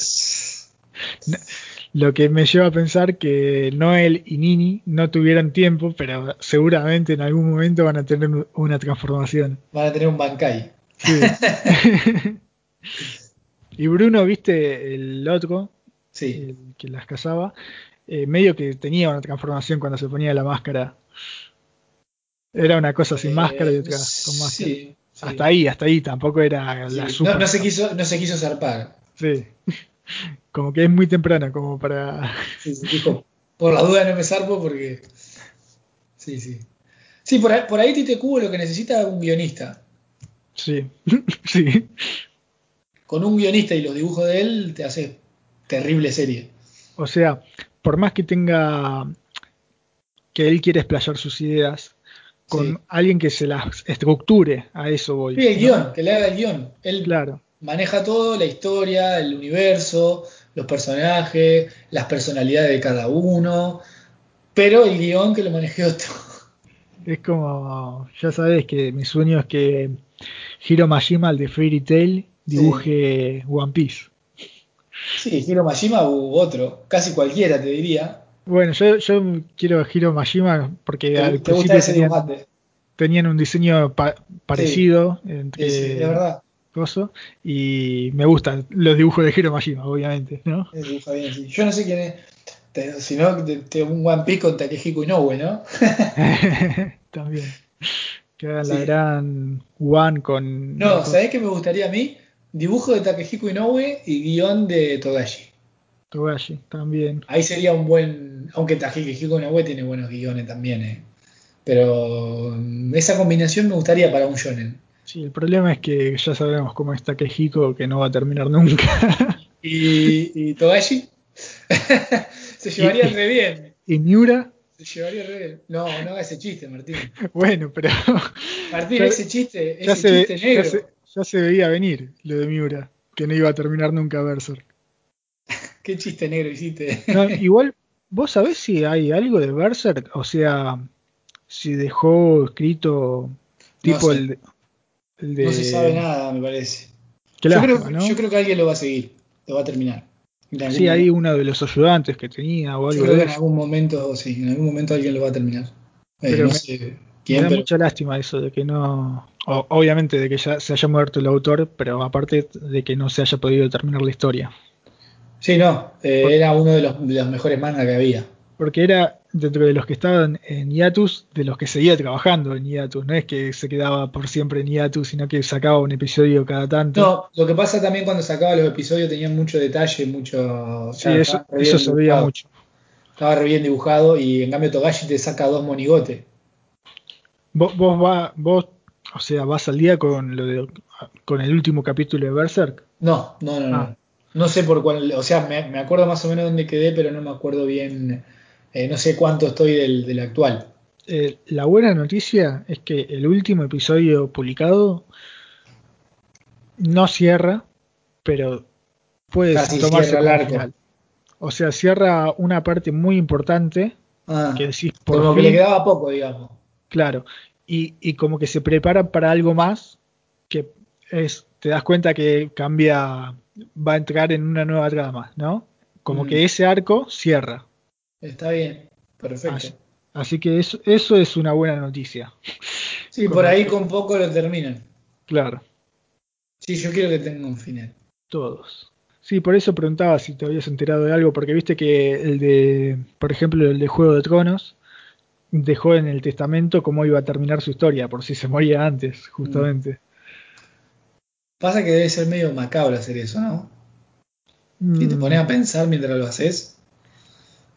Lo que me lleva a pensar que Noel y Nini no tuvieron tiempo, pero seguramente en algún momento van a tener una transformación. Van a tener un Bankai. Sí. Y Bruno, viste el otro, sí. que las cazaba, eh, medio que tenía una transformación cuando se ponía la máscara. Era una cosa sin máscara y otra con máscara. Sí, Hasta ahí, hasta ahí, tampoco era la super. No, se quiso, no se quiso zarpar. Sí. Como que es muy temprano, como para. Sí, sí, dijo, por la duda no me zarpo porque. Sí, sí. Sí, por ahí, por ahí Tite Cubo lo que necesita es un guionista. Sí, sí con un guionista y los dibujos de él te hace terrible serie. O sea, por más que tenga que él quiere explayar sus ideas, con alguien que se las estructure, a eso voy. Sí, el guion, que le haga el guion. Él claro. Maneja todo, la historia, el universo, los personajes, las personalidades de cada uno, pero el guion que lo maneje otro. Es como, ya sabes que mi sueño es que Hiro Majima, el de Fairy Tail, dibuje One Piece. Sí, Hiro Majima u otro, casi cualquiera te diría. Bueno, yo, yo quiero Hiro Majima porque al principio tenían, un diseño parecido entre sí, verdad. Y me gustan los dibujos de Hiro Majima, obviamente, ¿no? Dibuja bien, sí. Yo no sé quién es, si no, un One Piece con Takehiko Inoue, ¿no? También. Que hagan la gran One con... No, ¿sabés qué me gustaría a mí? Dibujo de Takehiko Inoue y guion de Togashi. Togashi, también. Ahí sería un buen. Aunque Takehiko Inoue tiene buenos guiones también, ¿eh? Pero mm, esa combinación me gustaría para un shonen. Sí, el problema es que ya sabemos cómo es Takehiko, que no va a terminar nunca. ¿Y, Togashi? Se llevaría re bien. ¿Y Miura? Se llevaría re bien. No, no haga ese chiste, Martín. Bueno, pero. Martín, ese chiste, ese chiste negro ya se veía venir lo de Miura, que no iba a terminar nunca Berserk. Qué chiste negro hiciste. igual, ¿vos sabés si hay algo de Berserk? O sea, si dejó escrito tipo el, de, No se sabe nada, me parece. yo, creo, que alguien lo va a seguir, lo va a terminar. Sí, hay uno de los ayudantes que tenía o algo. Yo creo que en algún momento, sí, en algún momento alguien lo va a terminar. Eh, Pero me da mucha lástima eso de que no. obviamente de que ya se haya muerto el autor, pero aparte de que no se haya podido terminar la historia. Sí, no, eh, era uno de los, de los mejores mangas que había. Porque era dentro de los que estaban en hiatus, de los que seguía trabajando en hiatus. No es que se quedaba por siempre en hiatus, sino que sacaba un episodio cada tanto. No, lo que pasa también cuando sacaba los episodios tenían mucho detalle, mucho... Sí, eso, eso se veía mucho. Estaba re bien dibujado y en cambio Togashi te saca dos monigotes. Vos, vos, va, vos o sea, vas al día con lo de, con el último capítulo de Berserk. No, no, no, ah. no. No sé por cuál, o sea, me, me, acuerdo más o menos dónde quedé, pero no me acuerdo bien, eh, no sé cuánto estoy del, del actual. Eh, la buena noticia es que el último episodio publicado no cierra, pero puede tomarse el arco. O sea, cierra una parte muy importante. Ah, que decís, por como que le quedaba poco, digamos. Claro, y, y como que se prepara para algo más que es, te das cuenta que cambia, va a entrar en una nueva trama, ¿no? Como mm. que ese arco cierra. Está bien, perfecto. Así, que eso, eso es una buena noticia. Sí, por ahí con poco lo terminan. Claro. Sí, yo quiero que tenga un final. Todos. Sí, por eso preguntaba si te habías enterado de algo, porque viste que el de, por ejemplo, el de Juego de Tronos, dejó en el testamento cómo iba a terminar su historia, por si se moría antes, justamente. Pasa que debe ser medio macabro hacer eso, ¿no? Si te mm. pones a pensar mientras lo haces,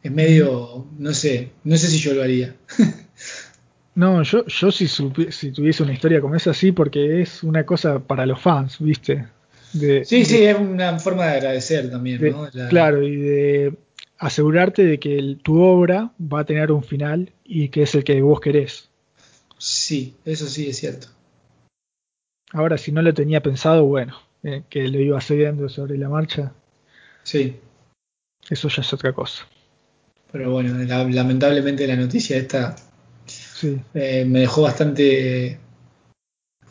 es medio, no sé, no sé si yo lo haría. no, yo, yo si, si tuviese una historia como esa, sí, porque es una cosa para los fans, ¿viste? sí, sí, es una forma de agradecer también, ¿no? Claro, y de asegurarte de que tu obra va a tener un final y que es el que vos querés. Sí, eso sí es cierto. Ahora, si no lo tenía pensado, bueno, eh, que lo iba siguiendo sobre la marcha. Sí. Eso ya es otra cosa. Pero bueno, lamentablemente la noticia esta eh, me dejó bastante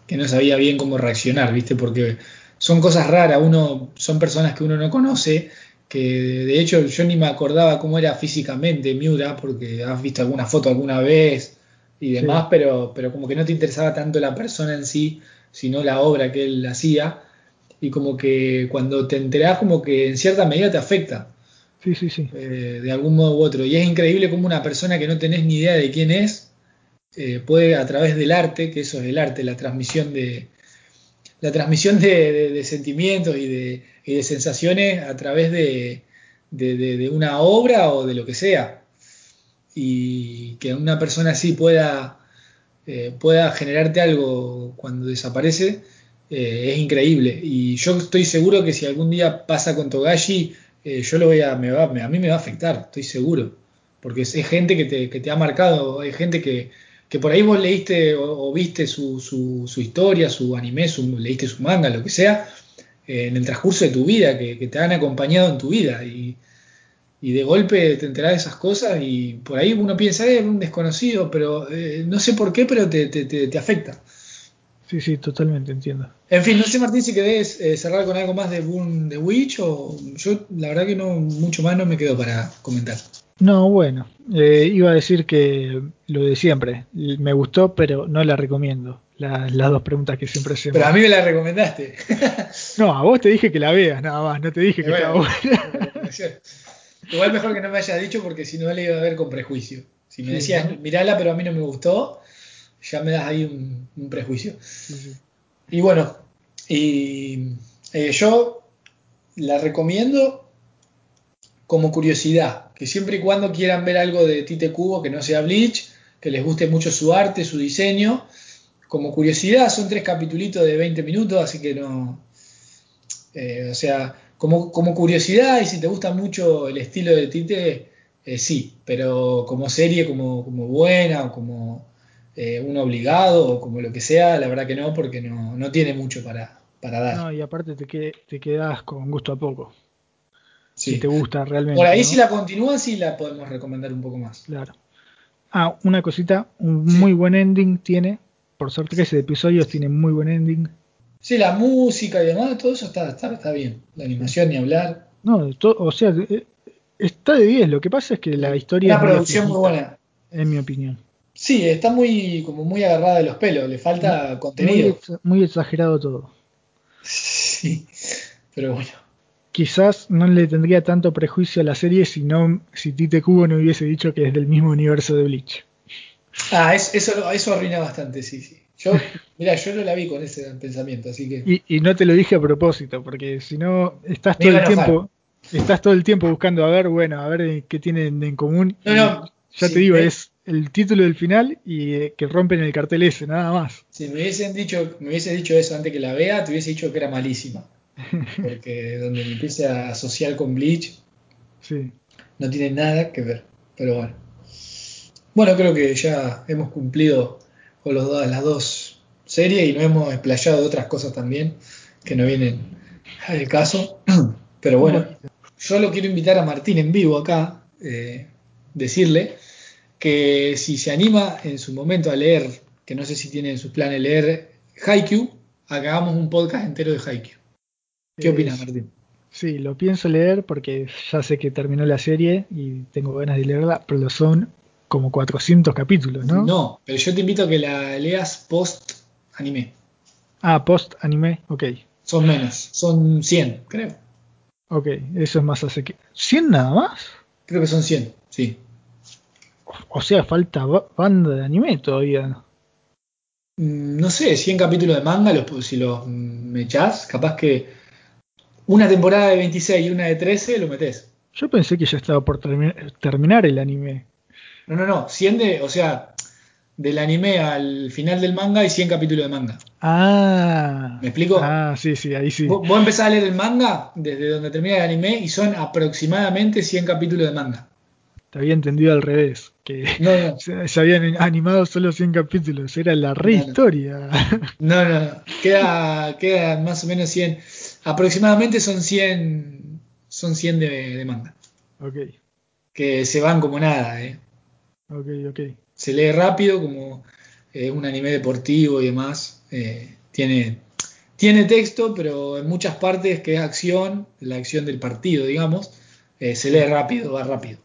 que no sabía bien cómo reaccionar, ¿viste? Porque son cosas raras, uno son personas que uno no conoce que de hecho yo ni me acordaba cómo era físicamente Miura, porque has visto alguna foto alguna vez y demás, pero, pero como que no te interesaba tanto la persona en sí, sino la obra que él hacía, y como que cuando te enterás como que en cierta medida te afecta. Sí, sí, sí. Eh, de algún modo u otro. Y es increíble como una persona que no tenés ni idea de quién es, eh, puede a través del arte, que eso es el arte, la transmisión de, la transmisión de sentimientos y de, y de sensaciones a través de, de, una obra o de lo que sea. Y que una persona así pueda, eh, pueda generarte algo cuando desaparece es increíble. Y yo estoy seguro que si algún día pasa con Togashi, eh, yo lo voy a, me va, a mí me va a afectar, estoy seguro. Porque es, gente que te, que te, ha marcado, hay gente que, que por ahí vos leíste o, viste su, su, su, historia, su anime, su, leíste su manga, lo que sea, eh, en el transcurso de tu vida, que, te han acompañado en tu vida. Y, de golpe te enterás de esas cosas y por ahí uno piensa, es un desconocido, pero eh, no sé por qué, pero te, te, afecta. Sí, sí, totalmente entiendo. En fin, no sé Martín si querés eh, cerrar con algo más de Boom the Witch o yo la verdad que no, mucho más no me quedo para comentar. No, bueno, iba a decir que lo de siempre, me gustó, pero no la recomiendo las dos preguntas que siempre hacemos. Pero a mí me la recomendaste. no, a vos te dije que la veas, nada más, no te dije que estaba buena. Igual mejor que no me hayas dicho porque si no le iba a ver con prejuicio. Si me decías, mirala, pero a mí no me gustó, ya me das ahí un, prejuicio. y bueno, y eh, yo la recomiendo como curiosidad, que siempre y cuando quieran ver algo de Tite Cubo que no sea Bleach, que les guste mucho su arte, su diseño, como curiosidad, son tres capitulitos de 20 minutos, así que no. Eh, o sea, como, como, curiosidad, y si te gusta mucho el estilo de Tite, eh, sí, pero como serie, como, como buena, o como eh, un obligado, o como lo que sea, la verdad que no, porque no, no tiene mucho para, para dar. No, y aparte te, que, te quedas con gusto a poco. Si te gusta realmente. Por ahí, si la continúan, sí la podemos recomendar un poco más. Claro. Ah, una cosita, un muy buen ending tiene por ser 13 episodios, tiene muy buen ending. Sí, la música y demás, todo eso está, está, bien. La animación ni hablar. No, o sea, eh, está de 10. Lo que pasa es que la historia. Una producción muy buena. En mi opinión. Sí, está muy, como muy agarrada de los pelos, le falta contenido. Muy, exagerado todo. Sí, pero bueno. quizás no le tendría tanto prejuicio a la serie si no, si Tite Kubo no hubiese dicho que es del mismo universo de Bleach. Ah, eso, eso arruina bastante, sí, sí. Yo, mira, yo no la vi con ese pensamiento, así que. Y, no te lo dije a propósito, porque si no estás todo el tiempo, estás todo el tiempo buscando a ver, bueno, a ver qué tienen en común. No, no. Ya te digo, es el título del final y eh, que rompen el cartel ese, nada más. Si me hubiesen dicho, me hubiese dicho eso antes que la vea, te hubiese dicho que era malísima. Porque donde me empiece a asociar con Bleach, sí. no tiene nada que ver. Pero bueno. Bueno, creo que ya hemos cumplido con los dos, las dos series y nos hemos explayado de otras cosas también que no vienen al caso. Pero bueno, yo lo quiero invitar a Martín en vivo acá, eh, decirle que si se anima en su momento a leer, que no sé si tiene en sus planes leer Haikyuu, hagamos un podcast entero de Haikyuu. ¿Qué opinas, Martín? Sí, lo pienso leer porque ya sé que terminó la serie y tengo ganas de leerla, pero son como 400 capítulos, ¿no? No, pero yo te invito a que la leas post anime. Ah, post anime, ok. Son menos, son 100, creo. Ok, eso es más hace que... ¿100 nada más? Creo que son 100, sí. O sea, falta banda de anime todavía. Mm, no sé, 100 capítulos de manga, los, si los me echás, capaz que una temporada de 26 y una de 13 lo metes. Yo pensé que ya estaba por terminar el anime. No, no, no, 100 de, o sea, del anime al final del manga hay 100 capítulos de manga. Ah. ¿Me explico? Ah, sí, sí, ahí sí. Vos, vos empezás a leer el manga desde donde termina el anime y son aproximadamente 100 capítulos de manga. Te había entendido al revés, que Se, habían animado solo 100 capítulos, era la rehistoria. No, no, no, queda, queda más o menos 100, aproximadamente son 100, son 100 de, manga. Ok. Que se van como nada, ¿eh? Ok, ok. Se lee rápido, como eh, un anime deportivo y demás. Eh, tiene, tiene texto, pero en muchas partes que es acción, la acción del partido, digamos, eh, se lee rápido, va rápido.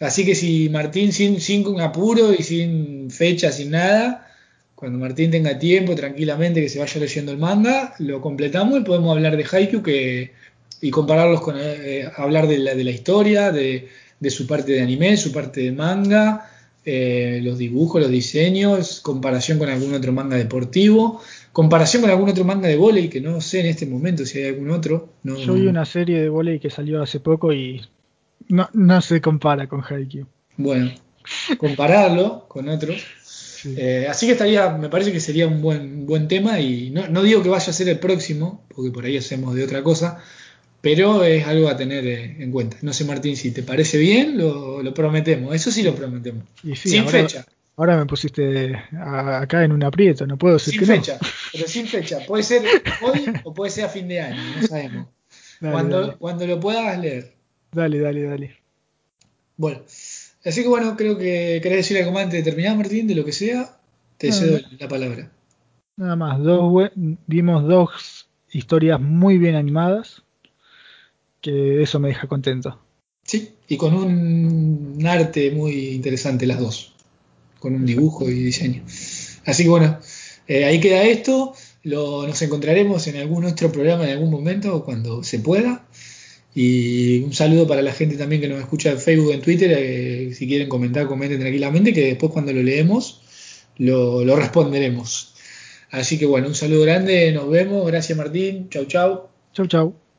Así que si Martín sin, sin un apuro y sin fecha, sin nada, cuando Martín tenga tiempo, tranquilamente que se vaya leyendo el manga, lo completamos y podemos hablar de Haikyuu que, y compararlos con eh, hablar de la, de la historia, de, su parte de anime, su parte de manga, eh, los dibujos, los diseños, comparación con algún otro manga deportivo, comparación con algún otro manga de volei, que no sé en este momento si hay algún otro. Yo vi una serie de volei que salió hace poco y no, no se compara con Haikyuu. Bueno, compararlo con otros. Eh, así que estaría, me parece que sería un buen, buen tema y no, digo que vaya a ser el próximo, porque por ahí hacemos de otra cosa, pero es algo a tener eh, en cuenta. No sé, Martín, si te parece bien, lo, prometemos. Eso sí lo prometemos. sin fecha. Ahora me pusiste acá en un aprieto, no puedo decir sin fecha, pero sin fecha. Puede ser hoy o puede ser a fin de año, no sabemos. cuando, cuando lo puedas leer. Dale, dale, dale. Bueno, así que bueno, creo que querés decir algo más antes de terminar, Martín, de lo que sea. Te cedo la palabra. Nada más, dos, vimos dos historias muy bien animadas, que eso me deja contento. Sí, y con un arte muy interesante las dos, con un dibujo y diseño. Así que bueno, eh, ahí queda esto, lo, nos encontraremos en algún otro programa en algún momento cuando se pueda. Y un saludo para la gente también que nos escucha en Facebook, en Twitter. Eh, si quieren comentar, comenten tranquilamente, que después cuando lo leemos lo, lo, responderemos. Así que bueno, un saludo grande, nos vemos. Gracias Martín. Chau, chau. Chau, chau.